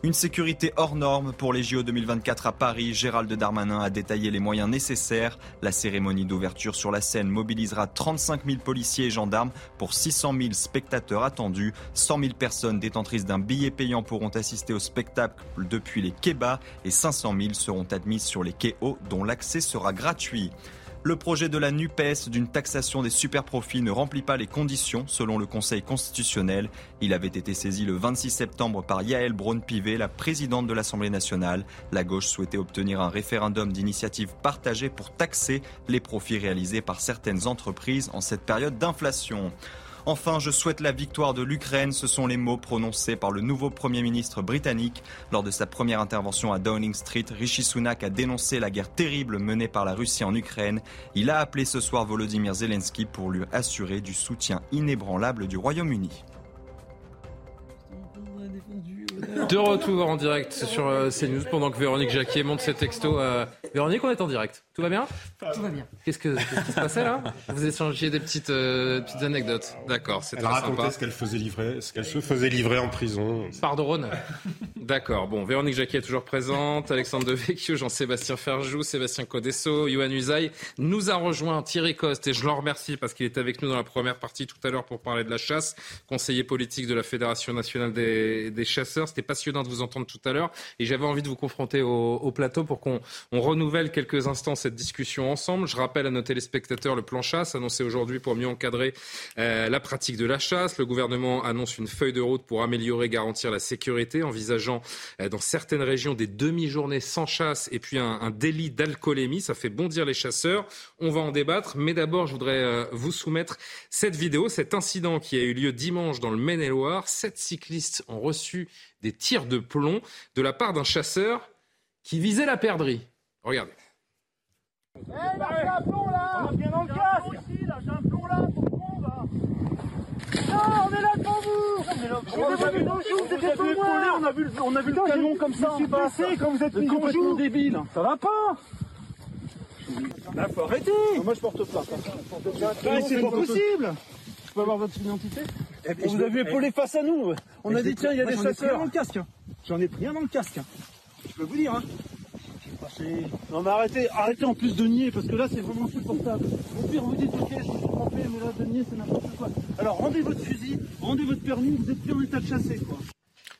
Une sécurité hors norme pour les JO 2024 à Paris. Gérald Darmanin a détaillé les moyens nécessaires. La cérémonie d'ouverture sur la scène mobilisera 35 000 policiers et gendarmes pour 600 000 spectateurs attendus. 100 000 personnes détentrices d'un billet payant pourront assister au spectacle depuis les quais bas et 500 000 seront admises sur les quais hauts dont l'accès sera gratuit. Le projet de la NUPES d'une taxation des superprofits ne remplit pas les conditions selon le Conseil constitutionnel. Il avait été saisi le 26 septembre par Yael Braun-Pivet, la présidente de l'Assemblée nationale. La gauche souhaitait obtenir un référendum d'initiative partagée pour taxer les profits réalisés par certaines entreprises en cette période d'inflation. Enfin, je souhaite la victoire de l'Ukraine. Ce sont les mots prononcés par le nouveau Premier ministre britannique. Lors de sa première intervention à Downing Street, Rishi Sunak a dénoncé la guerre terrible menée par la Russie en Ukraine. Il a appelé ce soir Volodymyr Zelensky pour lui assurer du soutien inébranlable du Royaume-Uni. De retour en direct sur euh, CNews pendant que Véronique Jacquier monte ses textos. Véronique, on est en direct. Tout va bien Tout va bien. Qu'est-ce, que, qui se passait là? Vous échangez des petites, euh, petites anecdotes. D'accord, c'est très sympa. ce qu'elle faisait livrer, ce qu'elle se faisait livrer en prison. Par Rhône. D'accord. Bon, Véronique Jacquier est toujours présente. Alexandre Devecchio, Jean-Sébastien Ferjou, Sébastien Codesso, Yohann Usaï. Nous a rejoint Thierry Coste et je l'en remercie parce qu'il est avec nous dans la première partie tout à l'heure pour parler de la chasse. Conseiller politique de la Fédération nationale des, des chasseurs. C'était passionnant de vous entendre tout à l'heure et j'avais envie de vous confronter au, au plateau pour qu'on on renouvelle quelques instants cette discussion ensemble. Je rappelle à nos téléspectateurs le plan chasse annoncé aujourd'hui pour mieux encadrer euh, la pratique de la chasse. Le gouvernement annonce une feuille de route pour améliorer et garantir la sécurité, envisageant euh, dans certaines régions des demi-journées sans chasse et puis un, délit d'alcoolémie. Ça fait bondir les chasseurs. On va en débattre, mais d'abord, je voudrais euh, vous soumettre cette vidéo, cet incident qui a eu lieu dimanche dans le Maine-et-Loire. Sept cyclistes ont reçu des tirs de plomb de la part d'un chasseur qui visait la perdrix. Regardez. Eh, là, j'ai un plomb là On vient dans le casque aussi, là, j'ai un plomb là, pour con, là Non, on est là devant vous On est là devant vous Vous êtes pour moi On a vu le, on a vu le canon comme ça, je suis quand vous êtes débile Ça va pas Là, faut arrêter Moi, je porte plainte. C'est pas possible Je peux avoir votre identité On vous a vu épauler face à nous On a dit, tiens, il y a des chasseurs dans le casque J'en ai pris un dans le casque Je peux vous dire, hein non mais arrêtez, en plus de nier parce que là c'est vraiment insupportable. Au pire vous dites ok je suis trompé mais là de nier c'est n'importe quoi. Alors rendez votre fusil, rendez votre permis, vous êtes plus en état de chasser.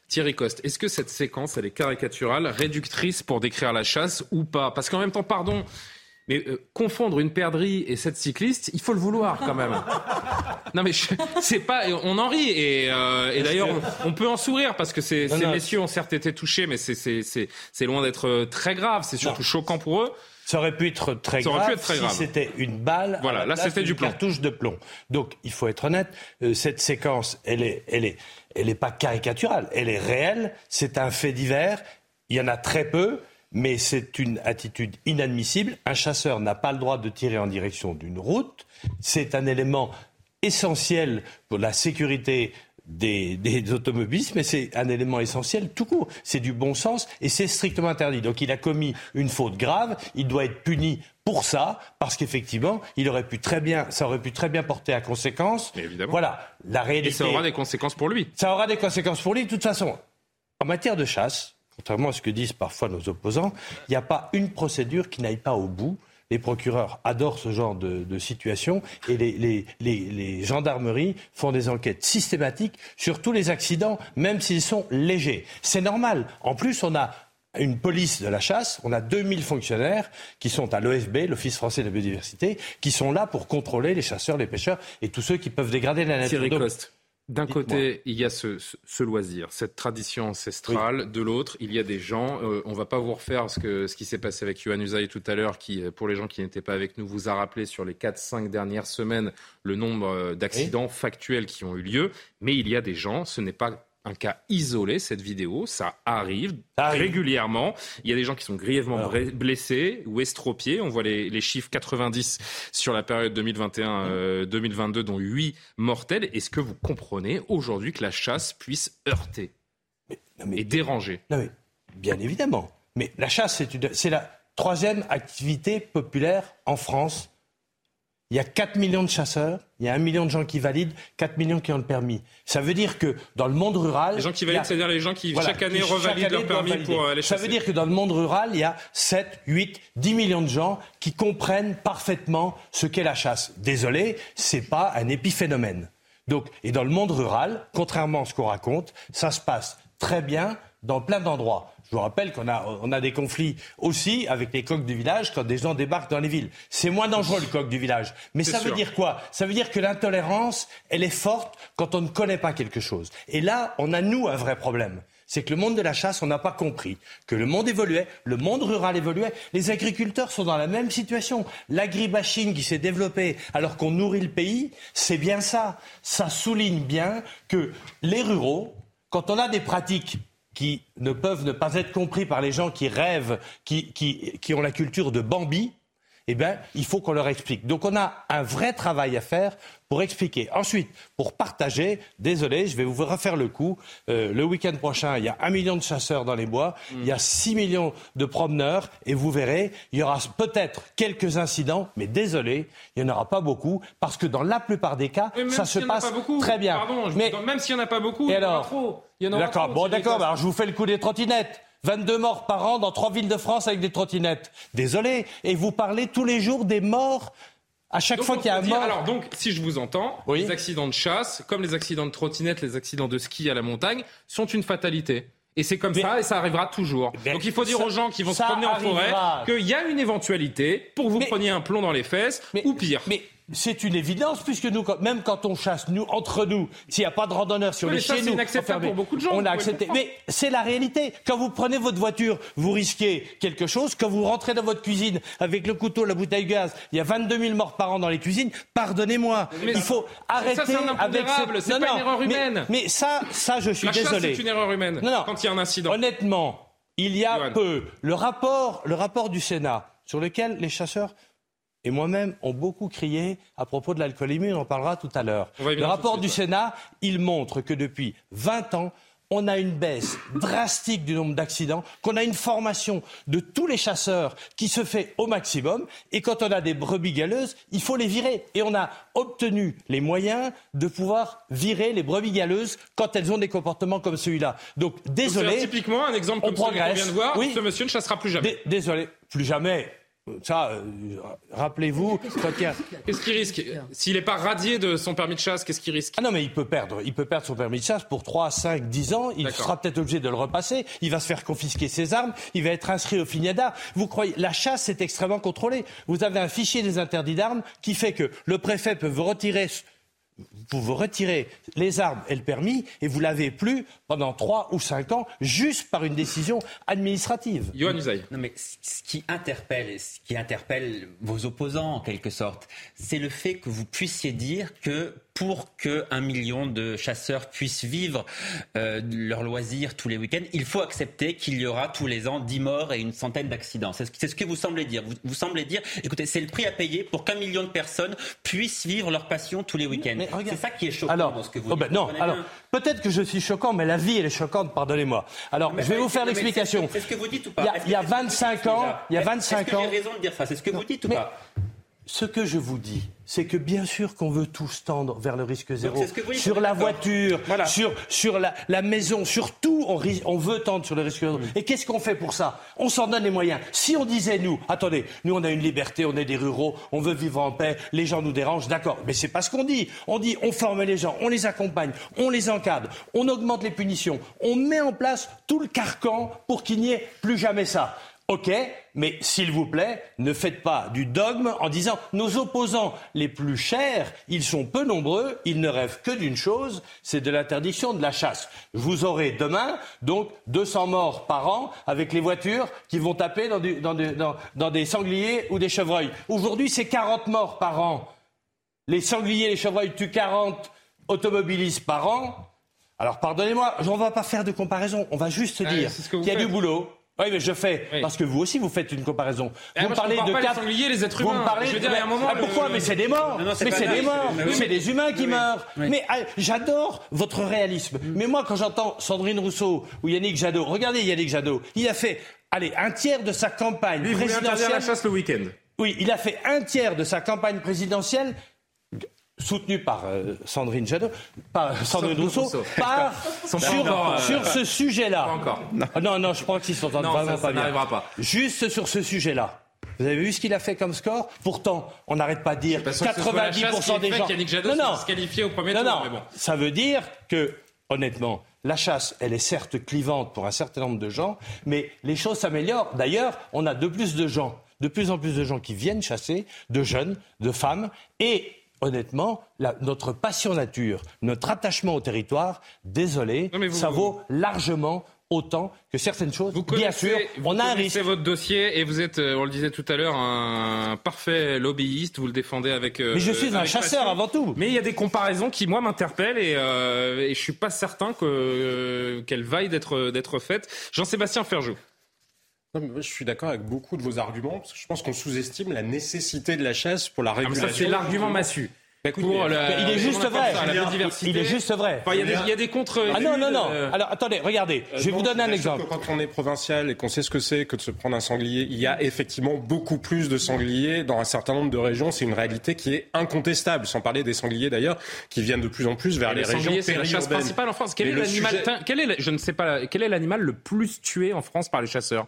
Thierry Coste, est-ce que cette séquence, elle est caricaturale, réductrice pour décrire la chasse ou pas? Parce qu'en même temps, pardon, mais euh, confondre une perdrix et cette cycliste, il faut le vouloir quand même. non mais c'est pas, on en rit et, euh, et d'ailleurs on, on, peut en sourire parce que ces, ces messieurs ont certes été touchés, mais c'est loin d'être euh, très grave. C'est surtout non. choquant pour eux. Ça aurait pu être très Ça aurait grave pu être très grave. si c'était une balle. Voilà, à la là, c'était du plomb. cartouche de plomb. Donc, il faut être honnête. euh, cette séquence, elle est, elle est, elle est pas caricaturale. Elle est réelle. C'est un fait divers. Il y en a très peu. Mais c'est une attitude inadmissible. Un chasseur n'a pas le droit de tirer en direction d'une route. C'est un élément essentiel pour la sécurité des, des automobilistes, mais c'est un élément essentiel tout court. C'est du bon sens et c'est strictement interdit. Donc il a commis une faute grave, il doit être puni pour ça, parce qu'effectivement, il aurait pu très bien, ça aurait pu très bien porter à conséquence. évidemment. Voilà, la réalité. Et ça aura des conséquences pour lui. Ça aura des conséquences pour lui. De toute façon, en matière de chasse, contrairement à ce que disent parfois nos opposants, il n'y a pas une procédure qui n'aille pas au bout. Les procureurs adorent ce genre de, de situation et les, les- les- les gendarmeries font des enquêtes systématiques sur tous les accidents, même s'ils sont légers. C'est normal. En plus, on a une police de la chasse, on a 2000 fonctionnaires qui sont à l'OFB, l'Office français de la biodiversité, qui sont là pour contrôler les chasseurs, les pêcheurs et tous ceux qui peuvent dégrader la nature. D'un côté, il y a ce, ce- ce loisir, cette tradition ancestrale. De l'autre, il y a des gens. euh, on va pas vous refaire ce, que, ce qui s'est passé avec Yohann Usaï tout à l'heure, qui, euh, pour les gens qui n'étaient pas avec nous, vous a rappelé sur les 4-5 dernières semaines le nombre euh, d'accidents factuels qui ont eu lieu. Mais il y a des gens, ce n'est pas un cas isolé, cette vidéo, ça arrive, régulièrement. Il y a des gens qui sont grièvement blessés ou estropiés. On voit les, les chiffres 90 sur la période 2021-2022, dont 8 mortels. Est-ce que vous comprenez aujourd'hui que la chasse puisse heurter et déranger Non mais, bien évidemment. Mais la chasse, c'est la troisième activité populaire en France. Il y a 4 millions de chasseurs, il y a 1 million de gens qui valident, 4 millions qui ont le permis. Ça veut dire que dans le monde rural... Les gens qui a- valident, c'est-à-dire les gens qui, chaque année, qui revalident leur permis pour euh, Ça chasser. veut dire que dans le monde rural, il y a 7, 8, 10 millions de gens qui comprennent parfaitement ce qu'est la chasse. Désolé, c'est pas un épiphénomène. Donc, et dans le monde rural, contrairement à ce qu'on raconte, ça se passe très bien dans plein d'endroits. Je vous rappelle qu'on a, on a des conflits aussi avec les coqs du village quand des gens débarquent dans les villes. C'est moins dangereux le coq du village. Mais ça veut dire quoi? Ça veut dire que l'intolérance, elle est forte quand on ne connaît pas quelque chose. Et là, on a, nous, un vrai problème. C'est que le monde de la chasse, on n'a pas compris que le monde évoluait, le monde rural évoluait. Les agriculteurs sont dans la même situation. L'agribashing qui s'est développé alors qu'on nourrit le pays, c'est bien ça. Ça souligne bien que les ruraux, quand on a des pratiques qui ne peuvent ne pas être compris par les gens qui rêvent, qui, qui, qui ont la culture de Bambi, eh bien, il faut qu'on leur explique. Donc, on a un vrai travail à faire pour expliquer. Ensuite, pour partager, désolé, je vais vous refaire le coup. Euh, le week-end prochain, il y a un million de chasseurs dans les bois, il y a 6 millions de promeneurs, et vous verrez, il y aura peut-être quelques incidents, mais désolé, il n'y en aura pas beaucoup, parce que dans la plupart des cas, ça se passe beaucoup, très bien. Pardon, mais même s'il n'y en a pas beaucoup, Et il y en aura trop. D'accord, bon, d'accord, alors je vous fais le coup des trottinettes. 22 morts par an dans trois villes de France avec des trottinettes. Désolé. Et vous parlez tous les jours des morts. À chaque Donc, fois qu'il y a un mort. Alors donc, si je vous entends, les accidents de chasse, comme les accidents de trottinette, les accidents de ski à la montagne, sont une fatalité. Et c'est comme ça, et ça arrivera toujours. Donc il faut dire ça- aux gens qui vont se promener en forêt qu'il y a une éventualité pour que vous preniez un plomb dans les fesses, ou pire. Mais c'est une évidence, puisque nous, quand- même quand on chasse, nous, entre nous, s'il n'y a pas de randonneurs sur Oui, les ça, c'est nous, enfermés, pour beaucoup de gens, On a accepté. Mais c'est la réalité. Quand vous prenez votre voiture, vous risquez quelque chose. Quand vous rentrez dans votre cuisine avec le couteau, la bouteille de gaz, il y a 22 000 morts par an dans les cuisines. Pardonnez-moi. Mais il faut ça, arrêter c'est un avec c'est pas une erreur humaine. Mais ça, ça, je suis La désolé. c'est une erreur humaine Non, non. quand il y a un incident. Honnêtement, il y a peu. Le rapport, le rapport du Sénat, sur lequel les chasseurs et moi-même ont beaucoup crié à propos de l'alcoolémie, on en parlera tout à l'heure. Le rapport du Sénat, il montre que depuis 20 ans, on a une baisse drastique du nombre d'accidents, qu'on a une formation de tous les chasseurs qui se fait au maximum, et quand on a des brebis galeuses, il faut les virer. Et on a obtenu les moyens de pouvoir virer les brebis galeuses quand elles ont des comportements comme celui-là. Donc, Donc, désolé. c'est typiquement un exemple on celui qu'on vient de voir. Oui. Ce monsieur ne chassera plus jamais. Dé- Désolé, plus jamais. Ça, euh, rappelez-vous, Qu'est-ce qu'il risque S'il n'est pas radié de son permis de chasse, qu'est-ce qu'il risque Ah non, mais il peut perdre. Il peut perdre son permis de chasse pour 3, 5, 10 ans. Il sera peut-être obligé de le repasser. Il va se faire confisquer ses armes. Il va être inscrit au FINIADA. Vous croyez, la chasse, c'est extrêmement contrôlé. Vous avez un fichier des interdits d'armes qui fait que le préfet peut vous retirer vous vous retirez les armes et le permis et vous l'avez plus pendant trois ou cinq ans juste par une décision administrative. Yohann Usaï. Non mais ce qui interpelle, ce qui interpelle vos opposants en quelque sorte, c'est le fait que vous puissiez dire que pour qu'un million de chasseurs puissent vivre euh, leur loisir tous les week-ends, il faut accepter qu'il y aura tous les ans 10 morts et une centaine d'accidents. C'est ce, ce, que vous semblez dire. Vous, vous semblez dire, écoutez, c'est le prix à payer pour qu'un million de personnes puissent vivre leur passion tous les week-ends. C'est ça qui est choquant alors, dans ce que vous oh dites. ben non, alors peut-être que je suis choquant, mais la vie elle est choquante, pardonnez-moi. Alors Mais je vais vous faire l'explication. C'est ce que vous dites ou pas? Il y a, Est-ce il y a que- est-ce que vous 25 dites ans, il y a Est-ce- 25 Est-ce ans. que j'ai raison de dire ça? C'est ce que vous dites ou mais- pas? Ce que je vous dis, c'est que bien sûr qu'on veut tous tendre vers le risque zéro. sur la voiture, sur, sur la, la maison, sur tout, on veut tendre sur le risque zéro. Et qu'est-ce qu'on fait pour ça? On s'en donne les moyens. Si on disait, nous, attendez, nous on a une liberté, on est des ruraux, on veut vivre en paix, les gens nous dérangent, d'accord. Mais c'est pas ce qu'on dit. On dit, on forme les gens, on les accompagne, on les encadre, on augmente les punitions, on met en place tout le carcan pour qu'il n'y ait plus jamais ça. Ok, mais s'il vous plaît, ne faites pas du dogme en disant nos opposants les plus chers, ils sont peu nombreux, ils ne rêvent que d'une chose, c'est de l'interdiction de la chasse. Vous aurez demain donc 200 morts par an avec les voitures qui vont taper dans, du- dans du- dans- dans des sangliers ou des chevreuils. Aujourd'hui, c'est 40 morts par an. Les sangliers et les chevreuils tuent 40 automobilistes par an. Alors pardonnez-moi, on ne va pas faire de comparaison, on va juste dire qu'il y a faites. du boulot. Oui, mais je fais, Oui. parce que vous aussi, vous faites une comparaison. Ah, vous pas les quatre- et les êtres vous humains. me parlez... Je veux dire, il y a un moment, Ah, le- pourquoi Mais c'est des morts. Non, non, c'est mais c'est des morts. oui, C'est des humains qui oui, meurent. Mais ah, j'adore votre réalisme. Mais moi, quand j'entends Sandrine Rousseau ou Yannick Jadot, regardez Yannick Jadot, il a fait, allez, un tiers de sa campagne Lui, présidentielle. la chasse le week-end. Oui, il a fait un tiers de sa campagne présidentielle soutenue par euh, Sandrine Jadot, par Sandrine Rousseau, Rousseau. par, Sont sur, encore, euh, sur ce sujet-là. Encore. Ah Non, non, je crois qu'ils s'entendent Non, vraiment ça- ça pas n'arrivera pas. Juste sur ce sujet-là. Vous avez vu ce qu'il a fait comme score? Pourtant, on n'arrête pas de dire Pas sûr que ce soit la chasse qui 90% ait des fait gens. Jadot non, non. se au premier non, tour, non. mais bon. Ça veut dire que, honnêtement, la chasse, elle est certes clivante pour un certain nombre de gens, mais les choses s'améliorent. D'ailleurs, on a de plus de gens, de plus en plus de gens qui viennent chasser, de jeunes, de femmes, et honnêtement, la- notre passion nature, notre attachement au territoire, désolé, vous- ça vaut largement autant que certaines choses. Vous Bien sûr, vous on a un connaissez risque. votre dossier et vous êtes, euh, on le disait tout à l'heure, un parfait lobbyiste. Vous le défendez avec. euh, Mais je suis un chasseur passion. avant tout. Mais il y a des comparaisons qui moi m'interpellent et, euh, et je suis pas certain que euh, qu'elles vaillent d'être d'être faites. Jean-Sébastien Ferjou. Non, mais moi, je suis d'accord avec beaucoup de vos arguments, parce que je pense qu'on sous-estime la nécessité de la chasse pour la Ah, mais régulation. ça c'est l'argument massu. Bah, écoute, Pour mais- la- il est juste vrai. ça, la Il est- biodiversité. il est juste vrai. Enfin, il y a des- il y a des contre. Ah non, non, non. euh, Alors attendez, regardez, je vais Euh, vous donner un exemple. que Quand on est provincial et qu'on sait ce que c'est que de se prendre un sanglier, il y a effectivement beaucoup plus de sangliers dans un certain nombre de régions. C'est une réalité qui est incontestable, sans parler des sangliers d'ailleurs, qui viennent de plus en plus vers les les, régions sangliers, c'est la chasse périurbaines. principale en France. Quel Mais est l'animal sujet- Quel est, je ne sais pas. Quel est l'animal le plus tué en France par les chasseurs?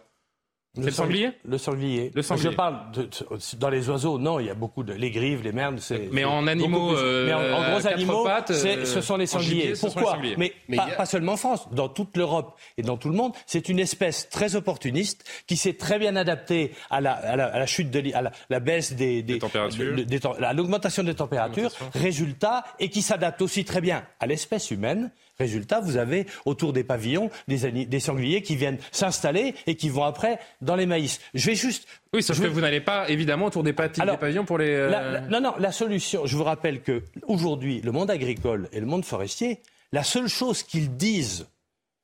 C'est le sanglier Le sanglier. Le sanglier. Je parle de, de- dans les oiseaux. Non, il y a beaucoup de les grives, les merdes. c'est- Mais en animaux, euh, mais en, gros animaux, pattes, c'est- euh, ce sont les sangliers. gibier, les Pourquoi? sangliers. Mais, Mais pas, a- pas seulement en France, dans toute l'Europe et dans tout le monde, c'est une espèce très opportuniste qui s'est très bien adaptée à la, à la, à la chute de à la, la baisse des, des, températures. de- des tem- à l'augmentation des températures. Résultat, et qui s'adapte aussi très bien à l'espèce humaine. Résultat, vous avez autour des pavillons des, sangliers qui viennent s'installer et qui vont après dans les maïs. Je vais juste. Oui, sauf je que vous n'allez pas évidemment autour des, Alors, des pavillons pour les. euh, la- la- non, non, la solution, je vous rappelle que aujourd'hui, le monde agricole et le monde forestier, la seule chose qu'ils disent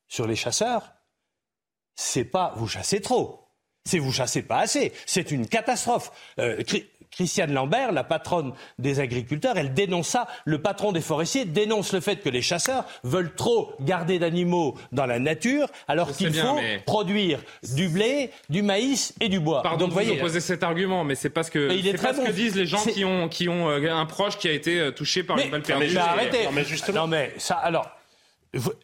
sur les chasseurs, c'est pas vous chassez trop, c'est vous chassez pas assez. C'est une catastrophe. Euh, Christiane Lambert, la patronne des agriculteurs, elle dénonce ça. Le patron des forestiers dénonce le fait que les chasseurs veulent trop garder d'animaux dans la nature, alors qu'il faut mais- produire du blé, du maïs et du bois. Pardon Donc, de vous voyez, opposer cet argument, mais c'est parce que Mais il est c'est très pas ce bon. que disent les gens qui ont qui ont euh, un proche qui a été euh, touché par une balle perdue. mais arrêtez. non, mais justement- Non, mais ça, alors.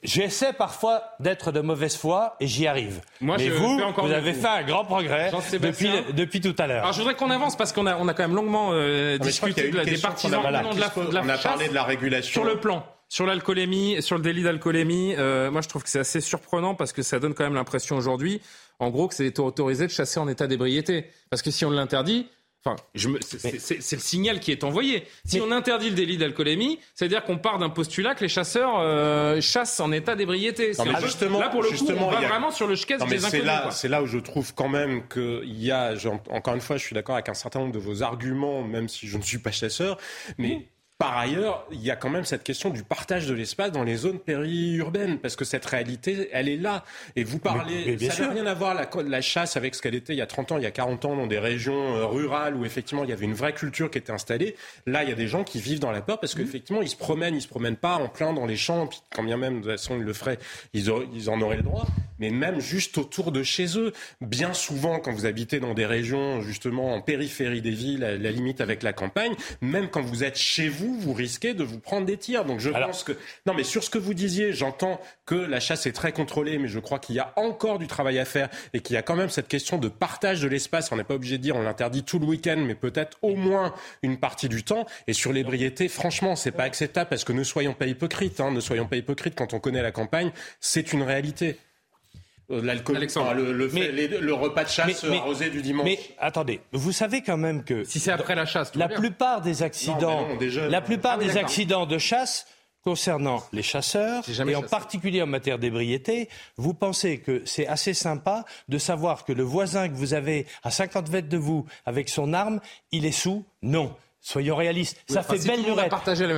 J'essaie parfois d'être de mauvaise foi et j'y arrive. Moi, mais je vous, fais encore vous avez fait un grand progrès depuis, depuis tout à l'heure. Alors je voudrais qu'on avance parce qu'on a on a quand même longuement euh, y discuté a une de la- des partisans non, de la, de la On a parlé de la régulation. Sur le plan, sur l'alcoolémie, sur le délit d'alcoolémie, euh, moi je trouve que c'est assez surprenant parce que ça donne quand même l'impression aujourd'hui, en gros, que c'est autorisé de chasser en état d'ébriété. Parce que si on l'interdit, Enfin, c'est- le signal qui est envoyé. Si on interdit le délit d'alcoolémie, c'est-à-dire qu'on part d'un postulat que les chasseurs euh, chassent en état d'ébriété. Justement, là, pour le coup, on va a- vraiment sur le des inconnus. c'est là où je trouve quand même qu'il y a, encore une fois, je suis d'accord avec un certain nombre de vos arguments, même si je ne suis pas chasseur, mais par ailleurs, il y a quand même cette question du partage de l'espace dans les zones périurbaines, parce que cette réalité, elle est là. Et vous parlez, Mais- mais bien ça n'a rien à voir la, la chasse avec ce qu'elle était il y a 30 ans, il y a 40 ans, dans des régions euh, rurales où effectivement il y avait une vraie culture qui était installée. Là, il y a des gens qui vivent dans la peur parce qu'effectivement, ils se promènent, ils se promènent pas en plein dans les champs, puis quand bien même, de toute façon, ils le feraient, ils, auraient- ils en auraient le droit, mais même juste autour de chez eux. Bien souvent, quand vous habitez dans des régions, justement, en périphérie des villes, à la limite avec la campagne, même quand vous êtes chez vous, vous risquez de vous prendre des tirs. Donc je pense que... Non, mais sur ce que vous disiez, j'entends que la chasse est très contrôlée, mais je crois qu'il y a encore du travail à faire et qu'il y a quand même cette question de partage de l'espace. On n'est pas obligé de dire on l'interdit tout le week-end, mais peut-être au moins une partie du temps. Et sur l'ébriété, franchement, c'est pas acceptable parce que ne soyons pas hypocrites. Hein, ne soyons pas hypocrites quand on connaît la campagne, c'est une réalité. Euh, L'alcool, enfin, le, le, fait- les- le repas de chasse mais- arrosé du dimanche. Mais attendez, vous savez quand même que si c'est après la chasse, la bien. plupart des accidents, Non, mais non, des jeunes. la plupart Ah des accidents de chasse concernant les chasseurs jamais et en particulier en matière d'ébriété, vous pensez que c'est assez sympa de savoir que le voisin que vous avez à 50 mètres de vous avec son arme, il est sous Non. Soyons réalistes. Oui, ça enfin, fait si belle lurette.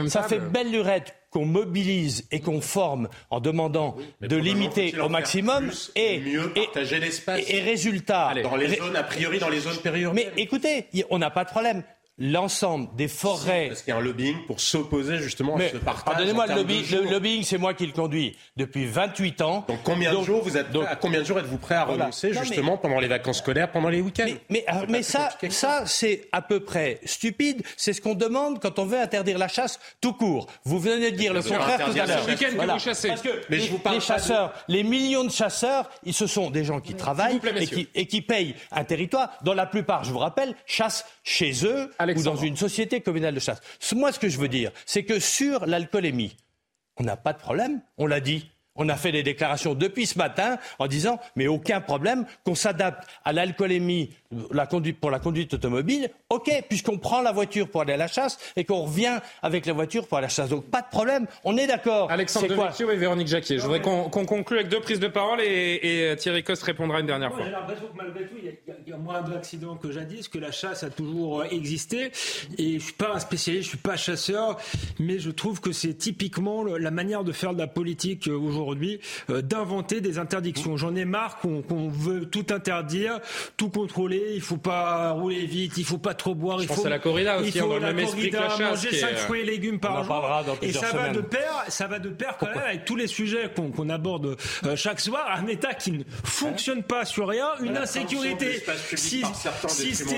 Ça table. fait belle lurette qu'on mobilise et qu'on forme en demandant de limiter au maximum plus et, mieux et- partager l'espace. et- et résultat. dans les ré- zones, a priori, dans les zones périurbaines. mais écoutez, on n'a pas de problème. L'ensemble des forêts. Parce qu'il y a un lobbying pour s'opposer justement Mais à ce partage. pardonnez-moi, le, lobby- lobbying, c'est moi qui le conduis depuis 28 ans. Donc combien de jours vous êtes donc- prêt- à combien de jours êtes-vous prêt à Voilà. renoncer Non, mais- justement pendant les vacances scolaires, pendant les week-ends? Mais, mais, ah, mais ça, ça c'est à peu près stupide. C'est ce qu'on demande quand on veut interdire la chasse tout court. Vous venez de dire le contraire tout à l'heure. Parce que Mais les, je vous parle les pas de- chasseurs, les millions de chasseurs, ils, ce sont des gens qui travaillent plaît, et qui, et qui payent un territoire. Dont la plupart, je vous rappelle, chassent chez eux Alexandre. ou dans une société communale de chasse. Moi, ce que je veux dire, c'est que sur l'alcoolémie, on n'a pas de problème, on l'a dit. On a fait des déclarations depuis ce matin en disant mais aucun problème qu'on s'adapte à l'alcoolémie la conduite, pour la conduite automobile. Ok, puisqu'on prend la voiture pour aller à la chasse et qu'on revient avec la voiture pour aller à la chasse. Donc pas de problème, on est d'accord. Alexandre Devecchio et Véronique Jacquier. Je voudrais qu'on conclue avec deux prises de parole et, et euh, Thierry Coste répondra une dernière Moi, fois. j'ai l'impression que malgré tout, il y, a- y moins d'accidents que jadis, que la chasse a toujours euh, existé. Et je suis pas un spécialiste, je suis pas chasseur, mais je trouve que c'est typiquement le- la manière de faire de la politique euh, aujourd'hui, euh, d'inventer des interdictions. J'en ai marre qu'on qu'on veut tout interdire, tout contrôler. Il faut pas rouler vite, il faut pas trop boire. Je il pense faut, à la corrida aussi, il faut dans le la même corrida, chasse, Manger qui est, 5 euh, fruits et légumes on par jour. Et ça va de pair, ça va de pair quand même avec tous les sujets qu'on aborde euh, chaque soir. Un État qui ne fonctionne pas sur rien, une La insécurité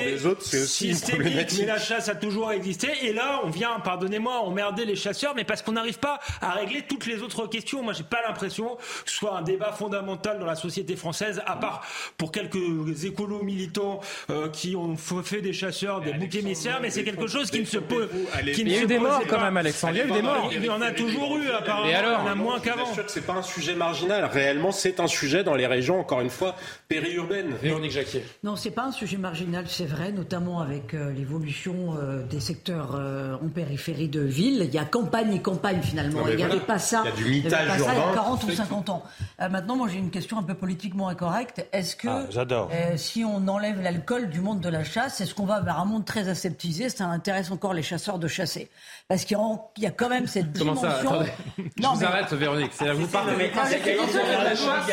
des autres, c'est aussi systémique. Mais la chasse a toujours existé. Et là, on vient, pardonnez-moi, emmerder les chasseurs, mais parce qu'on n'arrive pas à régler toutes les autres questions. Moi, j'ai pas l'impression que ce soit un débat fondamental dans la société française, à part pour quelques écolos militants euh, qui ont fait des chasseurs des boucs émissaires, mais c'est quelque chose qui ne se ne Il y a eu des morts quand pas. même, Alexandre. Il y a eu des morts. Il y en a toujours eu, apparemment. Et alors Il y en a moins Je qu'avant. suis sûr que c'est pas un sujet marginal? Réellement, c'est un sujet dans les régions, encore une fois, périurbaines. Véronique Jacquier. Non, c'est pas un sujet marginal, c'est vrai, notamment avec euh, l'évolution euh, des secteurs en périphérie de ville. Il y a campagne et campagne finalement. Non, il n'y avait pas ça. Il y a du il y avait mitage pas ça il y a urbain, 40 ou c'est 50 ans. Maintenant, moi j'ai une question un peu politiquement incorrecte. Est-ce que Ah, j'adore. si on enlève l'alcool du monde de la chasse, est-ce qu'on va vers un monde très aseptisé Ça intéresse encore les chasseurs de chasser. Parce qu'il y a- quand même cette Comment ça dimension. Attendez. Je Non, vous mais- arrête, Véronique. C'est là vous parlez. Mais L'intérêt de la chasse,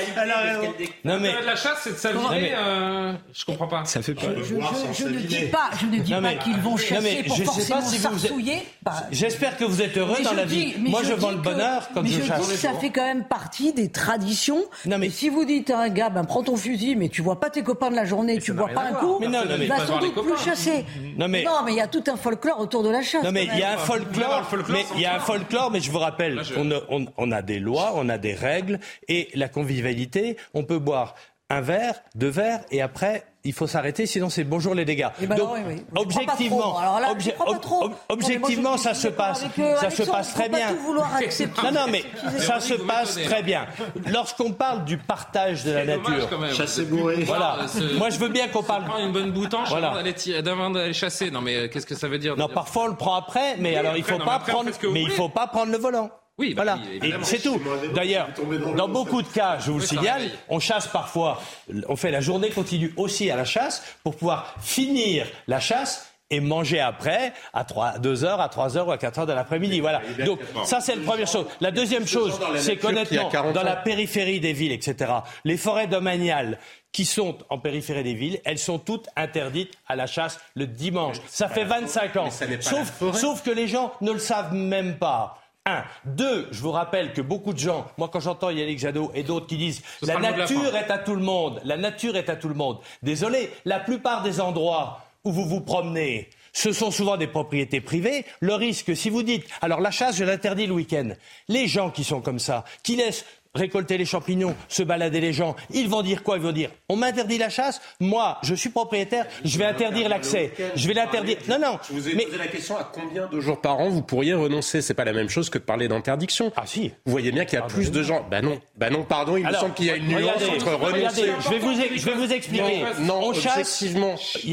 Non mais la chasse, c'est de mais- euh, Je comprends pas. Ça fait peur. Je, je- je ne dis pas, je ne dis Non, pas mais- qu'ils vont chasser mais pour je forcément si vous êtes- s'arsouiller. Bah, j'espère que vous êtes heureux Mais dans je la vie. mais Moi, je, vends le bonheur quand mais je, je chasse. dis que ça fait quand même partie des traditions. Non, mais- si vous dites à un gars, ben, prends ton fusil, mais tu vois pas tes copains de la journée, tu bois pas un coup, Mais mais il va sans doute plus chasser. Non, mais- mais il y a tout un folklore autour de la chasse. Non mais quand il y a un même. Folklore, folklore mais il y a un folklore, mais je vous rappelle Là, je- qu'on a, on, on a des lois, on a des règles et la convivialité, on peut boire un verre, deux verres et après il faut s'arrêter, sinon c'est bonjour les dégâts. Ben Donc, non, oui, oui. Je objectivement, là, obje- ob- ob- objectivement, ça se passe, avec, euh, ça se passe très pas bien. tout vouloir accepter. Non, non, mais ça se passe très bien. Lorsqu'on parle du partage de la nature. Chasser Voilà. Moi, je veux bien qu'on parle. prend une bonne boutanche Voilà. avant d'aller tirer- d'avant d'aller chasser. Non mais euh, qu'est-ce que ça veut dire Non, parfois on le prend après, mais Oui, alors il faut non, pas prendre, mais il faut pas prendre le volant. Oui, bah voilà. oui, c'est tout. D'ailleurs, dans beaucoup de cas, je vous le signale, on chasse parfois, on fait la journée continue aussi à la chasse pour pouvoir finir la chasse et manger après à 3, 2 heures, à 3 heures ou à 4 heures de l'après-midi. Voilà. Donc ça c'est la première chose. La deuxième chose, c'est qu'honnêtement, 40 dans la périphérie des villes, etc., les forêts domaniales qui sont en périphérie des villes, elles sont toutes interdites à la chasse le dimanche. Ça fait 25 ans. sauf que les gens ne le savent même pas. Un. Deux, je vous rappelle que beaucoup de gens, moi quand j'entends Yannick Jadot et d'autres qui disent Ce la nature est à tout le monde, la nature est à tout le monde. Désolé, la plupart des endroits où vous vous promenez, ce sont souvent des propriétés privées. Le risque, si vous dites, alors la chasse, je l'interdis le week-end. Les gens qui sont comme ça, qui laissent récolter les champignons, se balader les gens, ils vont dire quoi? Ils vont dire, on m'interdit la chasse, moi, je suis propriétaire, je vais interdire l'accès. Je vais l'interdire. Non, non. Je vous ai mais posé la question à combien de jours par an vous pourriez renoncer? C'est pas la même chose que de parler d'interdiction. Ah si. Vous voyez bien qu'il y a plus de gens. Bah non, bah non, pardon. Il me semble qu'il y a une nuance regardez, entre renoncer. regardez, je vais vous, je vais vous expliquer. Non, non, on chasse,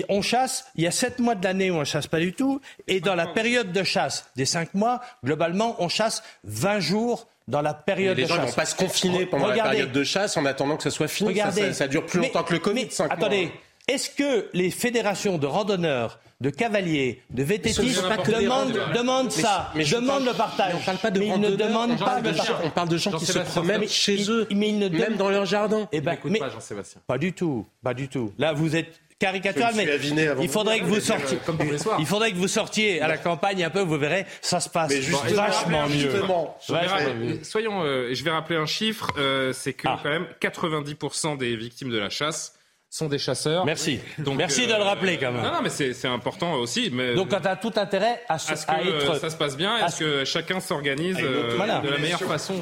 on chasse. Il y a sept mois de l'année où on chasse pas du tout, et dans la période de chasse des cinq mois, globalement, on chasse 20 jours dans la Mais période les de gens ne chasse. vont pas se confiner pendant la période de chasse en attendant que ça soit fini. Ça, Regardez. ça- ça dure plus Mais- longtemps que le Covid. mais attendez, est-ce que les fédérations de randonneurs, de cavaliers, de vététistes ne demandent, demandent Mais- ça, mais je demandent parle- le partage mais on parle pas de mais ils ne demandent pas de partage. on parle de gens qui se promènent mais chez ils- eux, mais ils ne même dans leur jardin. Eh ben, mais- pas Jean-Sébastien. Pas du tout, pas du tout. Là, vous êtes caricatural, mais il faudrait que vous sortiez. Il faudrait que vous sortiez à la campagne un peu, vous verrez, ça se passe Mais justement, vachement mieux. justement, Je vais Vachement rappeler- mieux. soyons, euh, je vais rappeler un chiffre, euh, c'est que Ah. quand même 90% des victimes de la chasse sont des chasseurs. Merci. Donc, Merci de euh, le rappeler quand même. Non, non, mais c'est important aussi. Mais Donc, quand tu as tout intérêt à, ce que à euh, être. ça se passe bien, à est-ce que chacun s'organise une euh, Voilà. de la meilleure façon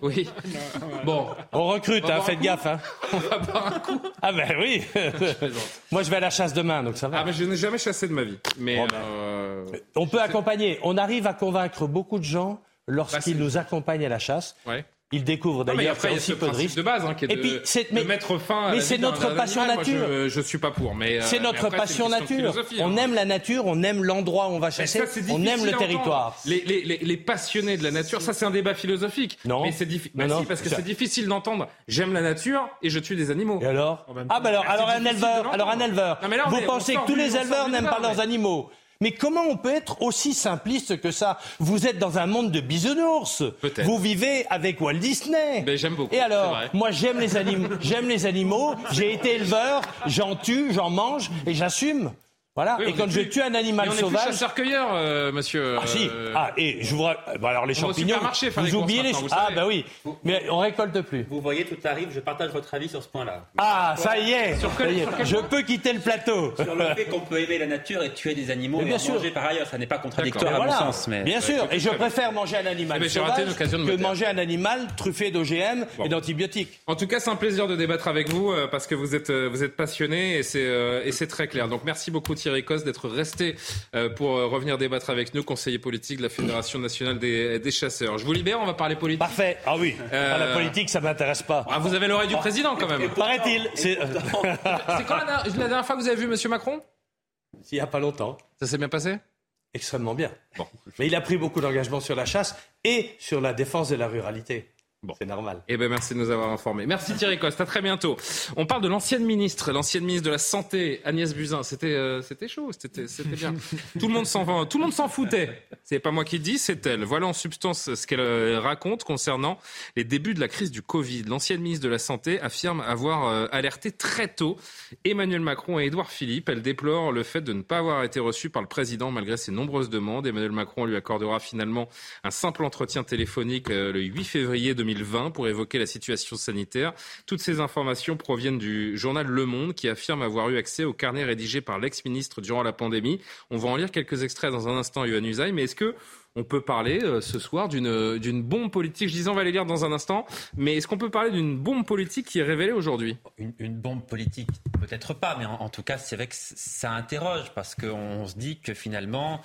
Oui. Bon, On recrute, On hein, faites gaffe. Hein. on va boire un coup. Ah ben oui. Moi, je vais à la chasse demain, donc ça va. Ah, mais je n'ai jamais chassé de ma vie. Mais Bon, ben. euh, On peut accompagner. On arrive à convaincre beaucoup de gens lorsqu'ils Bah, nous accompagnent à la chasse. ouais. Ils découvrent Non, mais d'ailleurs après, qu'il y il y a a ce aussi peu de risques. de base hein, qui est Et de, puis, de mais- mettre fin à mais la c'est notre passion animal. Moi, nature. je, je suis pas pour, mais euh, C'est mais notre après, passion nature. On hein. aime la nature, on aime l'endroit où on va chasser, ça, c'est on aime le territoire. Les, les, les, les passionnés de la nature, ça c'est un débat philosophique. Non. Mais c'est difficile. Non, parce que c'est difficile d'entendre. J'aime la nature et je tue des animaux. Et alors Ah ben alors, Ah, alors un éleveur, alors un éleveur. Vous pensez que tous les éleveurs n'aiment pas leurs animaux mais comment on peut être aussi simpliste que ça? Vous êtes dans un monde de bisounours. Peut-être. Vous vivez avec Walt Disney. Ben, j'aime beaucoup, Et alors, moi j'aime les animaux, j'aime les animaux. J'ai été éleveur, j'en tue, j'en mange et j'assume. Voilà. Oui, et on quand est je plus- tue un animal Mais on est plus sauvage, chasseur-cueilleur, euh, monsieur. ah si. euh, Ah et je vous ra- bah, alors les on champignons. Vous courses oubliez les vous ah savez. bah oui. Mais on récolte plus. Vous voyez, tout arrive, je partage votre avis sur ce point-là. Ah ça y est. Sur quel- ça y est. sur quel Je peux quitter le plateau. Sur le fait qu'on peut aimer la nature et tuer des animaux Mais et bien en sûr. manger par ailleurs, ça n'est pas contradictoire à voilà. mon sens. Mais... Bien sûr, et je préfère manger un Eh animal ben, raté sauvage une occasion de me que manger un animal truffé d'OGM et d'antibiotiques. En tout cas, c'est un plaisir de débattre avec vous euh, parce que vous êtes euh, vous êtes passionné et c'est euh, et c'est très clair. Donc merci beaucoup Thierry Cos d'être resté euh, pour euh, revenir débattre avec nous, conseiller politique de la Fédération nationale des, des chasseurs. Je vous libère, on va parler politique. Parfait. Ah oui. Euh, Ah, La politique, ça m'intéresse pas. Ah, vous avez l'oreille du président quand même. Paraît-il. C'est quand la, dernière- la dernière fois que vous avez vu Monsieur Macron? Il y a pas longtemps. Ça s'est bien passé? Extrêmement bien. Bon. Mais il a pris beaucoup d'engagement sur la chasse et sur la défense de la ruralité. Bon. C'est normal. Eh ben merci de nous avoir informés. Merci Thierry Coste. À très bientôt. On parle de l'ancienne ministre, l'ancienne ministre de la santé, Agnès Buzyn. C'était euh, c'était chaud, c'était c'était bien. tout le monde s'en tout le monde s'en foutait. C'est pas moi qui le dis, c'est elle. Voilà en substance ce qu'elle euh, raconte concernant les débuts de la crise du Covid. L'ancienne ministre de la santé affirme avoir euh, alerté très tôt Emmanuel Macron et Édouard Philippe. Elle déplore le fait de ne pas avoir été reçue par le président malgré ses nombreuses demandes. Emmanuel Macron lui accordera finalement un simple entretien téléphonique euh, le 8 février 2020 pour évoquer la situation sanitaire. Toutes ces informations proviennent du journal Le Monde qui affirme avoir eu accès au carnet rédigé par l'ex-ministre durant la pandémie. On va en lire quelques extraits dans un instant, Yohann Usaï, mais est-ce que on peut parler euh, ce soir d'une d'une bombe politique. Je disais, on va les lire dans un instant, mais est-ce qu'on peut parler d'une bombe politique qui est révélée aujourd'hui? Une, bombe politique Peut-être pas, mais en, tout cas, c'est vrai que ça interroge parce qu'on se dit que finalement,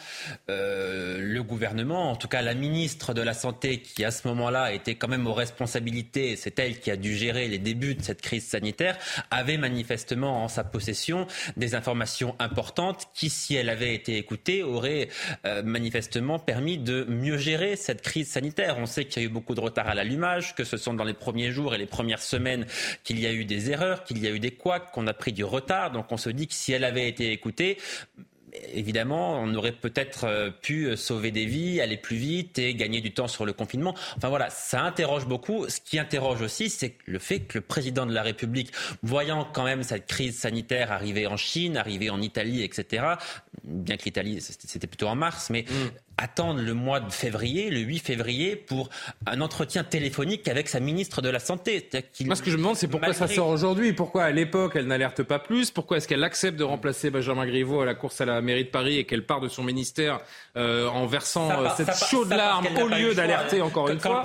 euh, le gouvernement, en tout cas la ministre de la Santé, qui à ce moment-là était quand même aux responsabilités, c'est elle qui a dû gérer les débuts de cette crise sanitaire, avait manifestement en sa possession des informations importantes qui, si elle avait été écoutée, auraient euh, manifestement permis de mieux gérer cette crise sanitaire. On sait qu'il y a eu beaucoup de retard à l'allumage, que ce sont dans les premiers jours et les premières semaines qu'il y a eu des erreurs, qu'il y a eu des couacs, qu'on a pris du retard. Donc on se dit que si elle avait été écoutée, évidemment, on aurait peut-être euh, pu sauver des vies, aller plus vite et gagner du temps sur le confinement. Enfin voilà, ça interroge beaucoup. Ce qui interroge aussi, c'est le fait que le président de la République, voyant quand même cette crise sanitaire arriver en Chine, arriver en Italie, etc., bien que l'Italie, c'était plutôt en mars, mais mm attendre le mois de février, le 8 février, pour un entretien téléphonique avec sa ministre de la Santé. Moi, ce que je me demande, c'est pourquoi ça sort aujourd'hui? Pourquoi, à l'époque, elle n'alerte pas plus? Pourquoi est-ce qu'elle accepte de remplacer Benjamin Griveaux à la course à la mairie de Paris et qu'elle part de son ministère euh, en versant euh, cette chaude larme au lieu d'alerter encore une fois?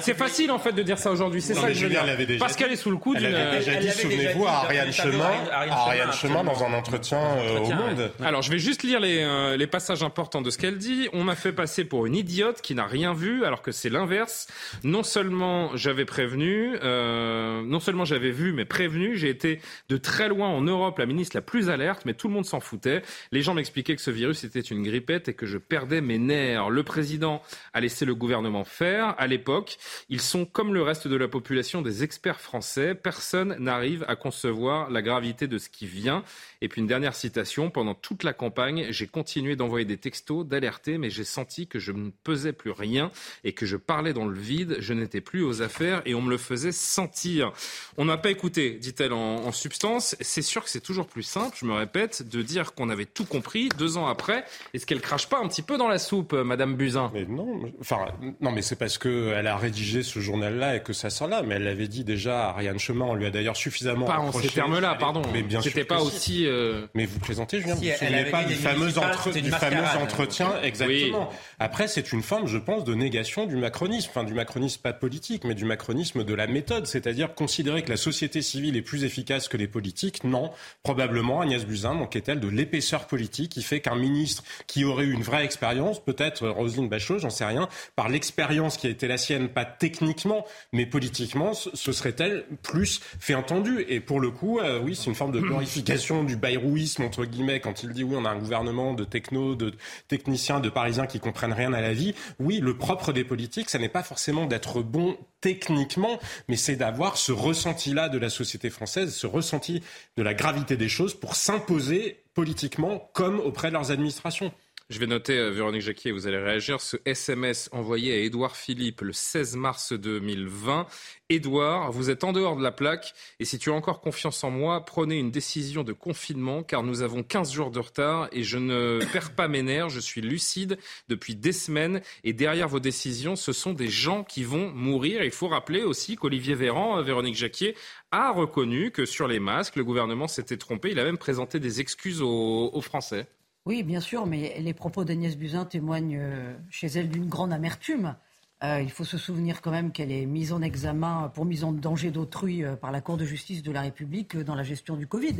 C'est facile, en fait, de dire ça aujourd'hui. C'est ça que je veux dire. Parce qu'elle est sous le coup d'une... Elle avait déjà dit, souvenez-vous, à Ariane Chemin, dans un entretien euh, au Monde. Alors, je vais juste lire les passages importants de ce qu'elle dit. On fait passer pour une idiote qui n'a rien vu, alors que c'est l'inverse. Non seulement j'avais prévenu, euh, non seulement j'avais vu, mais prévenu. J'ai été de très loin en Europe la ministre la plus alerte, mais tout le monde s'en foutait. Les gens m'expliquaient que ce virus était une grippette et que je perdais mes nerfs. Le président a laissé le gouvernement faire. À l'époque, ils sont comme le reste de la population des experts français. Personne n'arrive à concevoir la gravité de ce qui vient. Et puis une dernière citation. Pendant toute la campagne, j'ai continué d'envoyer des textos, d'alerter, mais j'ai senti que je ne pesais plus rien et que je parlais dans le vide. Je n'étais plus aux affaires et on me le faisait sentir. On n'a pas écouté, dit-elle en, substance. C'est sûr que c'est toujours plus simple, je me répète, de dire qu'on avait tout compris deux ans après. Est-ce qu'elle crache pas un petit peu dans la soupe, Madame Buzyn? Mais non, enfin non, mais c'est parce qu'elle a rédigé ce journal-là et que ça sort là. Mais elle l'avait dit déjà à Ariane Chemin. On lui a d'ailleurs suffisamment. Pas en ces termes-là, pardon. Mais bien C'était pas aussi. Euh, mais vous plaisantez, Julien. Si, vous ne souvenez pas du fameux, du fameux entretien, exactement. Après, c'est une forme, je pense, de négation du macronisme. Enfin, du macronisme pas politique, mais du macronisme de la méthode. C'est-à-dire considérer que la société civile est plus efficace que les politiques. Non. Probablement, Agnès Buzyn manquait-elle de l'épaisseur politique qui fait qu'un ministre qui aurait eu une vraie expérience, peut-être Roselyne Bachelot, j'en sais rien, par l'expérience qui a été la sienne, pas techniquement, mais politiquement, ce serait-elle plus fait entendu. Et pour le coup, euh, oui, c'est une forme de glorification du bayrou,isme entre guillemets, quand il dit oui, on a un gouvernement de techno, de techniciens, de parisiens qui comprennent rien à la vie. Oui, le propre des politiques, ça n'est pas forcément d'être bon techniquement, mais c'est d'avoir ce ressenti-là de la société française, ce ressenti de la gravité des choses pour s'imposer politiquement comme auprès de leurs administrations. Je vais noter, euh, Véronique Jacquier, vous allez réagir, ce SMS envoyé à Édouard Philippe le 16 mars 2020. Édouard, vous êtes en dehors de la plaque et si tu as encore confiance en moi, prenez une décision de confinement car nous avons 15 jours de retard et je ne perds pas mes nerfs, je suis lucide depuis des semaines et derrière vos décisions, ce sont des gens qui vont mourir. Il faut rappeler aussi qu'Olivier Véran, euh, Véronique Jacquier, a reconnu que sur les masques, le gouvernement s'était trompé. Il a même présenté des excuses aux Français. Oui, bien sûr, mais les propos d'Agnès Buzyn témoignent euh, chez elle d'une grande amertume. Euh, il faut se souvenir quand même qu'elle est mise en examen pour mise en danger d'autrui euh, par la Cour de justice de la République dans la gestion du Covid.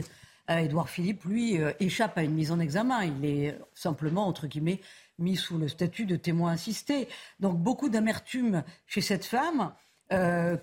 Édouard Philippe, lui, échappe à une mise en examen. Il est simplement, entre guillemets, mis sous le statut de témoin assisté. Donc beaucoup d'amertume chez cette femme.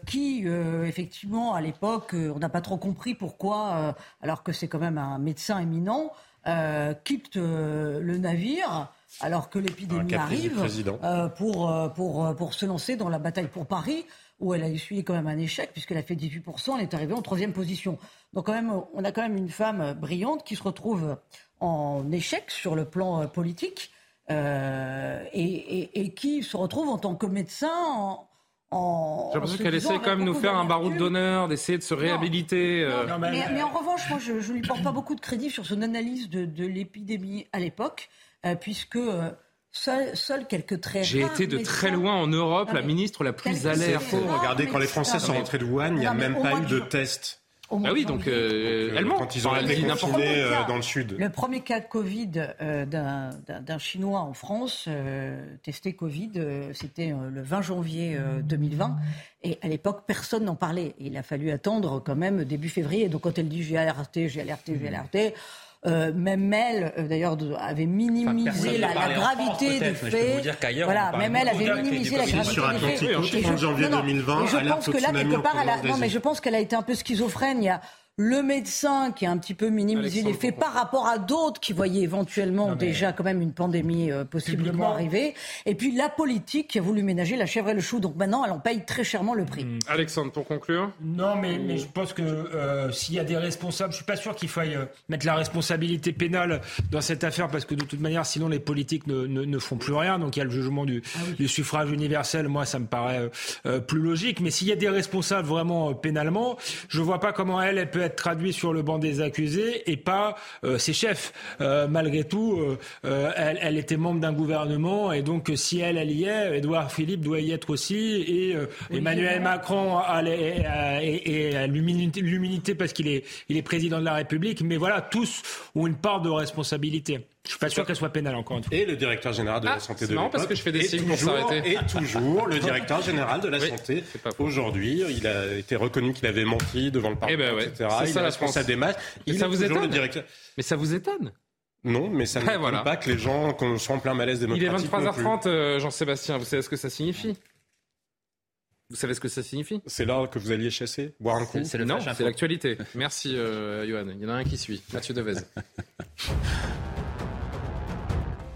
qui, effectivement, à l'époque, on n'a pas trop compris pourquoi, alors que c'est quand même un médecin éminent, euh, quitte euh, le navire alors que l'épidémie arrive euh, pour, pour, pour se lancer dans la bataille pour Paris où elle a essuyé quand même un échec puisqu'elle a fait 18%, elle est arrivée en troisième position. Donc quand même, on a quand même une femme brillante qui se retrouve en échec sur le plan politique et, et, qui se retrouve en tant que médecin en, j'ai l'impression qu'elle essaie quand même de nous faire un baroud d'honneur, d'essayer de se réhabiliter. Euh. mais, en revanche, moi, je ne lui porte pas beaucoup de crédit sur son analyse de, l'épidémie à l'époque, euh, puisque euh, seuls quelques traits. J'ai été de très loin en Europe, la ministre la plus alerte. Regardez, quand les Français sont rentrés de Wuhan, il n'y a même pas eu de test. Ah oui, donc euh, ment. Quand ils ont été confinés euh, dans le sud. Le premier cas de Covid euh, d'un- d'un d'un Chinois en France, euh, testé Covid, euh, c'était euh, le 20 janvier euh, 2020. Et à l'époque, personne n'en parlait. Il a fallu attendre quand même début février. Donc quand elle dit j'ai alerté, j'ai alerté, j'ai alerté. Euh, même elle, euh, d'ailleurs, avait minimisé la, gravité des faits. vous dire qu'ailleurs, on voilà, même elle avait minimisé la gravité sur des faits. Atlantique, en Et je- 30 janvier non, non, 2020, et je alerte pense que là, quelque part, elle a, non, mais je pense qu'elle a été un peu schizophrène. Il y a le médecin qui a un petit peu minimisé les faits par rapport à d'autres qui voyaient éventuellement déjà quand même une pandémie euh, possiblement Publiquement. arriver. Et puis la politique qui a voulu ménager la chèvre et le chou. Donc maintenant, elle en paye très chèrement le prix. Alexandre, pour conclure Non, mais, mais je pense que euh, s'il y a des responsables, je suis pas sûr qu'il faille euh, mettre la responsabilité pénale dans cette affaire parce que de toute manière, sinon les politiques ne, ne, ne font plus rien. Donc il y a le jugement du, du suffrage universel. Moi, ça me paraît plus logique. Mais s'il y a des responsables vraiment euh, pénalement, je vois pas comment elle, elle peut être traduite sur le banc des accusés et pas euh, ses chefs. Euh, malgré tout, euh, elle, elle était membre d'un gouvernement et donc si elle, elle y est, Édouard Philippe doit y être aussi et Emmanuel Macron a, l'humilité l'humilité parce qu'il est, il est président de la République. Mais voilà, tous ont une part de responsabilité. Je suis pas sûr qu'elle soit pénale encore une fois. Et le directeur général de Ah, la santé c'est de l'époque. parce que je fais des est signes pour s'arrêter. Et toujours le directeur général de la Oui, santé. Aujourd'hui, il a été reconnu qu'il avait menti devant le Eh Parlement, ben ouais, etc. c'est Il ça est la responsable des Il ça est vous le étonne directeur. Mais ça vous étonne Non, mais ça ne Ouais, veut voilà. pas que les gens qu'on soit en plein malaise Il est démocratique. non plus. 23h30, euh, Jean-Sébastien, vous savez ce que ça signifie Vous savez ce que ça signifie C'est là que vous alliez chasser, boire un coup. Non, c'est l'actualité. Merci, euh, Johan. Il y en a un qui suit. Mathieu Devez.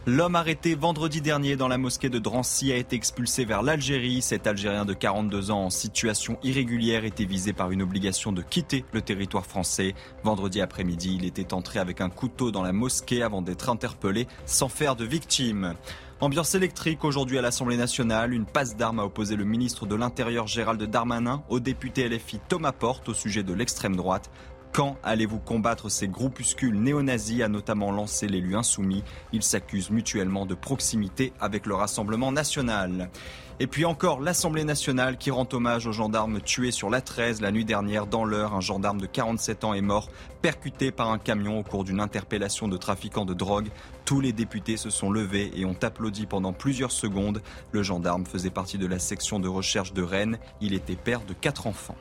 L'homme arrêté vendredi dernier dans la mosquée de Drancy a été expulsé vers l'Algérie. Cet Algérien de 42 ans en situation irrégulière était visé par une obligation de quitter le territoire français. Vendredi après-midi, il était entré avec un couteau dans la mosquée avant d'être interpellé sans faire de victime. Ambiance électrique aujourd'hui à l'Assemblée nationale. Une passe d'armes a opposé le ministre de l'Intérieur Gérald Darmanin au député LFI Thomas Porte au sujet de l'extrême droite. Quand allez-vous combattre ces groupuscules néo-nazis a notamment lancé l'élu insoumis. Ils s'accusent mutuellement de proximité avec le Rassemblement national. Et puis encore l'Assemblée nationale qui rend hommage aux gendarmes tués sur la 13 la nuit dernière dans l'heure. Un gendarme de 47 ans est mort, percuté par un camion au cours d'une interpellation de trafiquants de drogue. Tous les députés se sont levés et ont applaudi pendant plusieurs secondes. Le gendarme faisait partie de la section de recherche de Rennes. Il était père de quatre enfants.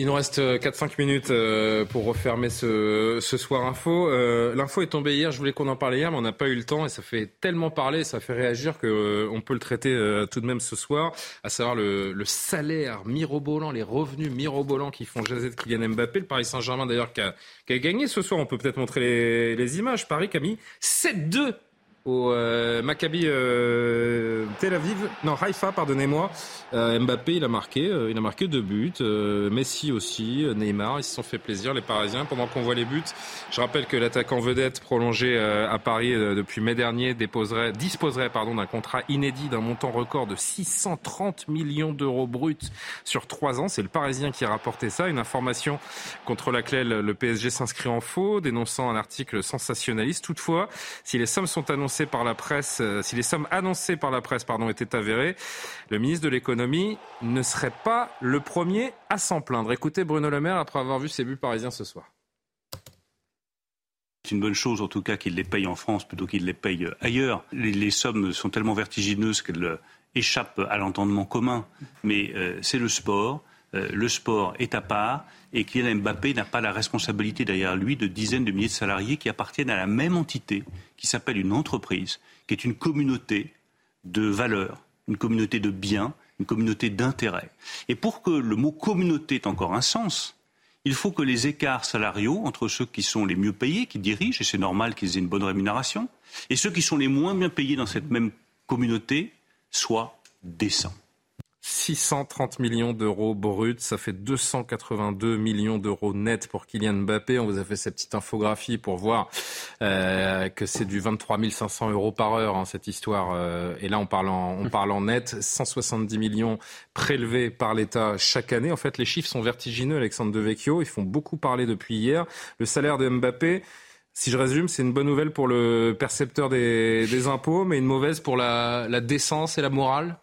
Il nous reste euh, 4-5 minutes euh, pour refermer ce, ce soir info. Euh, L'info est tombée hier, je voulais qu'on en parle hier, mais on n'a pas eu le temps et ça fait tellement parler, ça fait réagir que euh, on peut le traiter euh, tout de même ce soir, à savoir le, salaire mirobolant, les revenus mirobolants qui font jaser de Kylian Mbappé. Le Paris Saint-Germain d'ailleurs qui a, qui a gagné ce soir, on peut peut-être montrer les, les images. Paris qui a mis 7-2 au euh, Maccabi euh, Tel Aviv, non Haïfa, pardonnez-moi. Euh, Mbappé, il a marqué, euh, il a marqué deux buts. Euh, Messi aussi, euh, Neymar, ils se sont fait plaisir les Parisiens. Pendant qu'on voit les buts, je rappelle que l'attaquant vedette prolongé à Paris depuis mai dernier déposerait, disposerait pardon d'un contrat inédit d'un montant record de 630 millions d'euros bruts sur trois ans. C'est le Parisien qui a rapporté ça. Une information contre laquelle le PSG s'inscrit en faux, dénonçant un article sensationnaliste. Toutefois, si les sommes sont annoncées euh, si les sommes annoncées par la presse, étaient avérées, le ministre de l'économie ne serait pas le premier à s'en plaindre. Écoutez Bruno Le Maire après avoir vu ses buts parisiens ce soir. C'est une bonne chose, en tout cas, qu'ils les payent en France plutôt qu'ils les payent ailleurs. Les, les sommes sont tellement vertigineuses qu'elles euh, échappent à l'entendement commun. Mais euh, c'est le sport. Euh, le sport est à part. Et Kylian Mbappé n'a pas la responsabilité derrière lui de dizaines de milliers de salariés qui appartiennent à la même entité, qui s'appelle une entreprise, qui est une communauté de valeurs, une communauté de biens, une communauté d'intérêts. Et pour que le mot communauté ait encore un sens, il faut que les écarts salariaux entre ceux qui sont les mieux payés, qui dirigent, et c'est normal qu'ils aient une bonne rémunération, et ceux qui sont les moins bien payés dans cette même communauté soient décents. 630 millions d'euros bruts, ça fait 282 millions d'euros nets pour Kylian Mbappé. On vous a fait cette petite infographie pour voir euh, que c'est du 23 500 euros par heure hein, cette histoire. Euh, et là, on parle en, on parle en net, 170 millions prélevés par l'État chaque année. En fait, les chiffres sont vertigineux, Alexandre Devecchio. Ils font beaucoup parler depuis hier. Le salaire de Mbappé. Si je résume, c'est une bonne nouvelle pour le percepteur des, des impôts, mais une mauvaise pour la, la décence et la morale?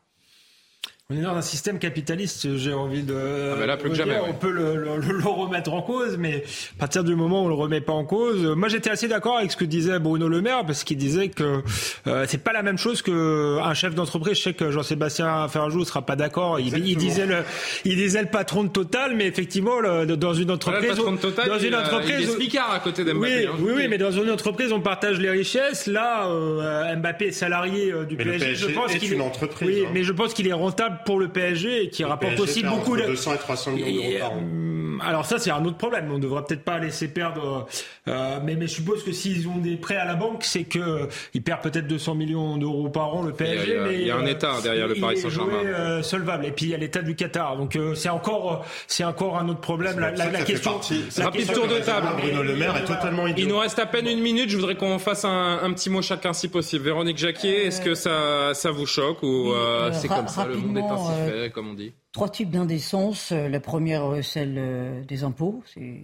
On est dans un système capitaliste, j'ai envie de. Ah ben là, plus que jamais. On peut le, le, le, remettre en cause, mais à partir du moment où on le remet pas en cause, moi j'étais assez d'accord avec ce que disait Bruno Le Maire, parce qu'il disait que euh, c'est pas la même chose que un chef d'entreprise. Je sais que Jean-Sébastien Ferrajou sera pas d'accord. Il, il, disait le, il disait le patron de Total, mais effectivement, le, dans une entreprise, voilà, le Total, dans une entreprise, il est à côté d'Mbappé. Oui, hein, oui, oui, mais dans une entreprise, on partage les richesses. Là, euh, Mbappé est salarié euh, du mais PSG. Le PSG. Je pense est une entreprise. Oui, hein. mais je pense qu'il est rentable pour le PSG et qui le rapporte PSG aussi perd beaucoup entre de 200 et 300 millions d'euros par an. Euh, alors ça, c'est un autre problème. On ne devrait peut-être pas laisser perdre. Euh, mais, mais je suppose que s'ils ont des prêts à la banque, c'est que euh, ils perdent peut-être 200 millions d'euros par an le PSG. Il y a, mais il y a un État derrière le Paris Saint-Germain. Euh, solvable. Et puis il y a l'État du Qatar. Donc euh, c'est encore, c'est encore un autre problème. La, la, la question. La rapide question tour de table. Bruno Le Maire est totalement idiot. Il nous reste à peine une minute. Je voudrais qu'on fasse un, un, petit mot chacun si possible. Véronique Jacquier, est-ce que ça, ça vous choque ou euh, c'est comme ça, le monde est ainsi fait, comme on dit Trois types d'indécence. La première, celle des impôts. C'est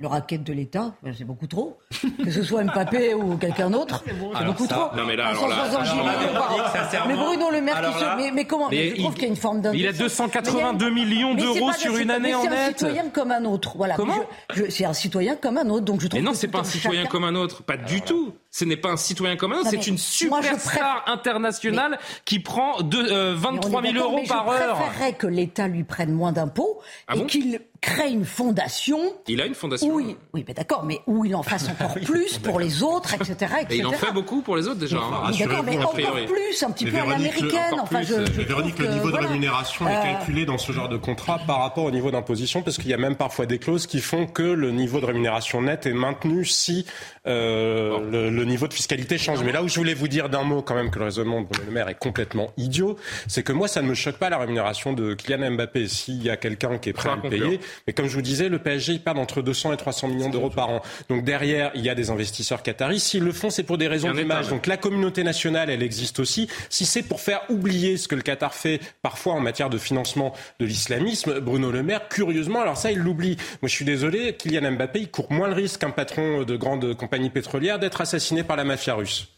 le racket de l'État, c'est beaucoup trop. Que ce soit Mbappé ou quelqu'un d'autre, c'est beaucoup ça, trop. Non mais là, alors là, alors mais Bruno Le Maire, qui là, se... mais, mais, comment mais Je trouve qu'il y a une forme d'indécence. Il a 282 millions d'euros sur une année en net. C'est un citoyen comme un autre. Voilà. Comment C'est un citoyen comme un autre, donc je trouve. Mais non, que c'est pas un citoyen chacun... comme un autre, pas du tout. Ce n'est pas un citoyen comme un autre, c'est une superstar internationale mais... qui prend de, euh, 23 000 euros par heure. Je préférerais que l'État lui prenne moins d'impôts ah et bon qu'il crée une fondation. Il a une fondation. Oui, oui, mais d'accord, mais où il en fasse encore plus pour les autres, etc., etc. Et il en fait beaucoup pour les autres déjà. Hein. D'accord, mais encore plus, un petit peu à l'américaine. Enfin, je, je Véronique, le niveau de voilà. rémunération est calculé dans ce genre de contrat par rapport au niveau d'imposition, parce qu'il y a même parfois des clauses qui font que le niveau de rémunération net est maintenu si euh, bon. le, le, niveau de fiscalité change. Mais là où je voulais vous dire d'un mot quand même que le raisonnement de Bruno Le Maire est complètement idiot, c'est que moi ça ne me choque pas la rémunération de Kylian Mbappé s'il y a quelqu'un qui est prêt à le payer. Mais comme je vous disais, le PSG il perd entre 200 et 300 millions d'euros par an. Donc derrière, il y a des investisseurs qataris. S'ils le font, c'est pour des raisons d'image. Donc la communauté nationale, elle existe aussi. Si c'est pour faire oublier ce que le Qatar fait parfois en matière de financement de l'islamisme, Bruno Le Maire, curieusement, alors ça, il l'oublie. Moi, je suis désolé, Kylian Mbappé, il court moins le risque qu'un patron de grande compagnie pétrolière d'être assassiné par la mafia russe.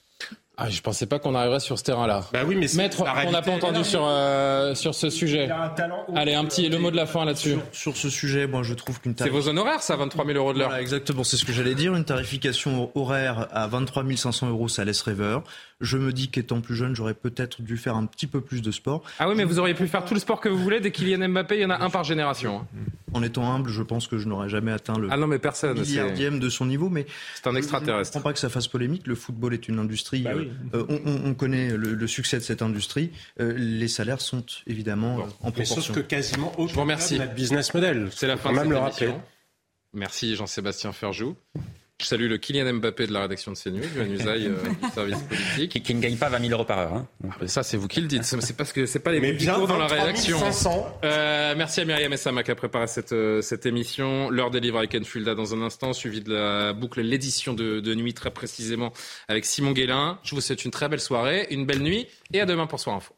Ah, je pensais pas qu'on arriverait sur ce terrain-là. Bah oui, mais Maître, on n'a pas entendu sur, euh, sur ce sujet. Un Allez, un petit, le mot de la fin là-dessus. Sur, sur, ce sujet, moi, je trouve qu'une C'est vos honoraires, ça, 23 000 euros de l'heure voilà, Exactement, c'est ce que j'allais dire. Une tarification horaire à 23 500 euros, ça laisse rêveur. Je me dis qu'étant plus jeune, j'aurais peut-être dû faire un petit peu plus de sport. Ah oui, mais vous auriez pu faire tout le sport que vous voulez. Dès qu'il y a Mbappé, il y en a un par génération. En étant humble, je pense que je n'aurais jamais atteint le ah non, mais personne, milliardième de son niveau. Mais c'est un extraterrestre. Je ne comprends pas que ça fasse polémique. Le football est une industrie. Bah oui. euh, on, on, on, connaît le, le, succès de cette industrie. Euh, les salaires sont évidemment bon. en proportion. Mais sauf que quasiment aucun je vous remercie. business model. C'est la fin de même le rappeler. Merci Jean-Sébastien Ferjou. Je salue le Kylian Mbappé de la rédaction de CNews, Johan Usaï euh, du service politique. Qui, qui, ne gagne pas 20 000 euros par heure. Hein. Ah, ça, c'est vous qui le dites. C'est parce que c'est pas les médicaux dans la rédaction. Euh, merci à Myriam Essama qui a préparé cette, euh, cette émission. L'heure des livres avec Enfulda dans un instant, suivi de la boucle l'édition de, de, nuit très précisément avec Simon Guélin. Je vous souhaite une très belle soirée, une belle nuit et à demain pour Soir Info.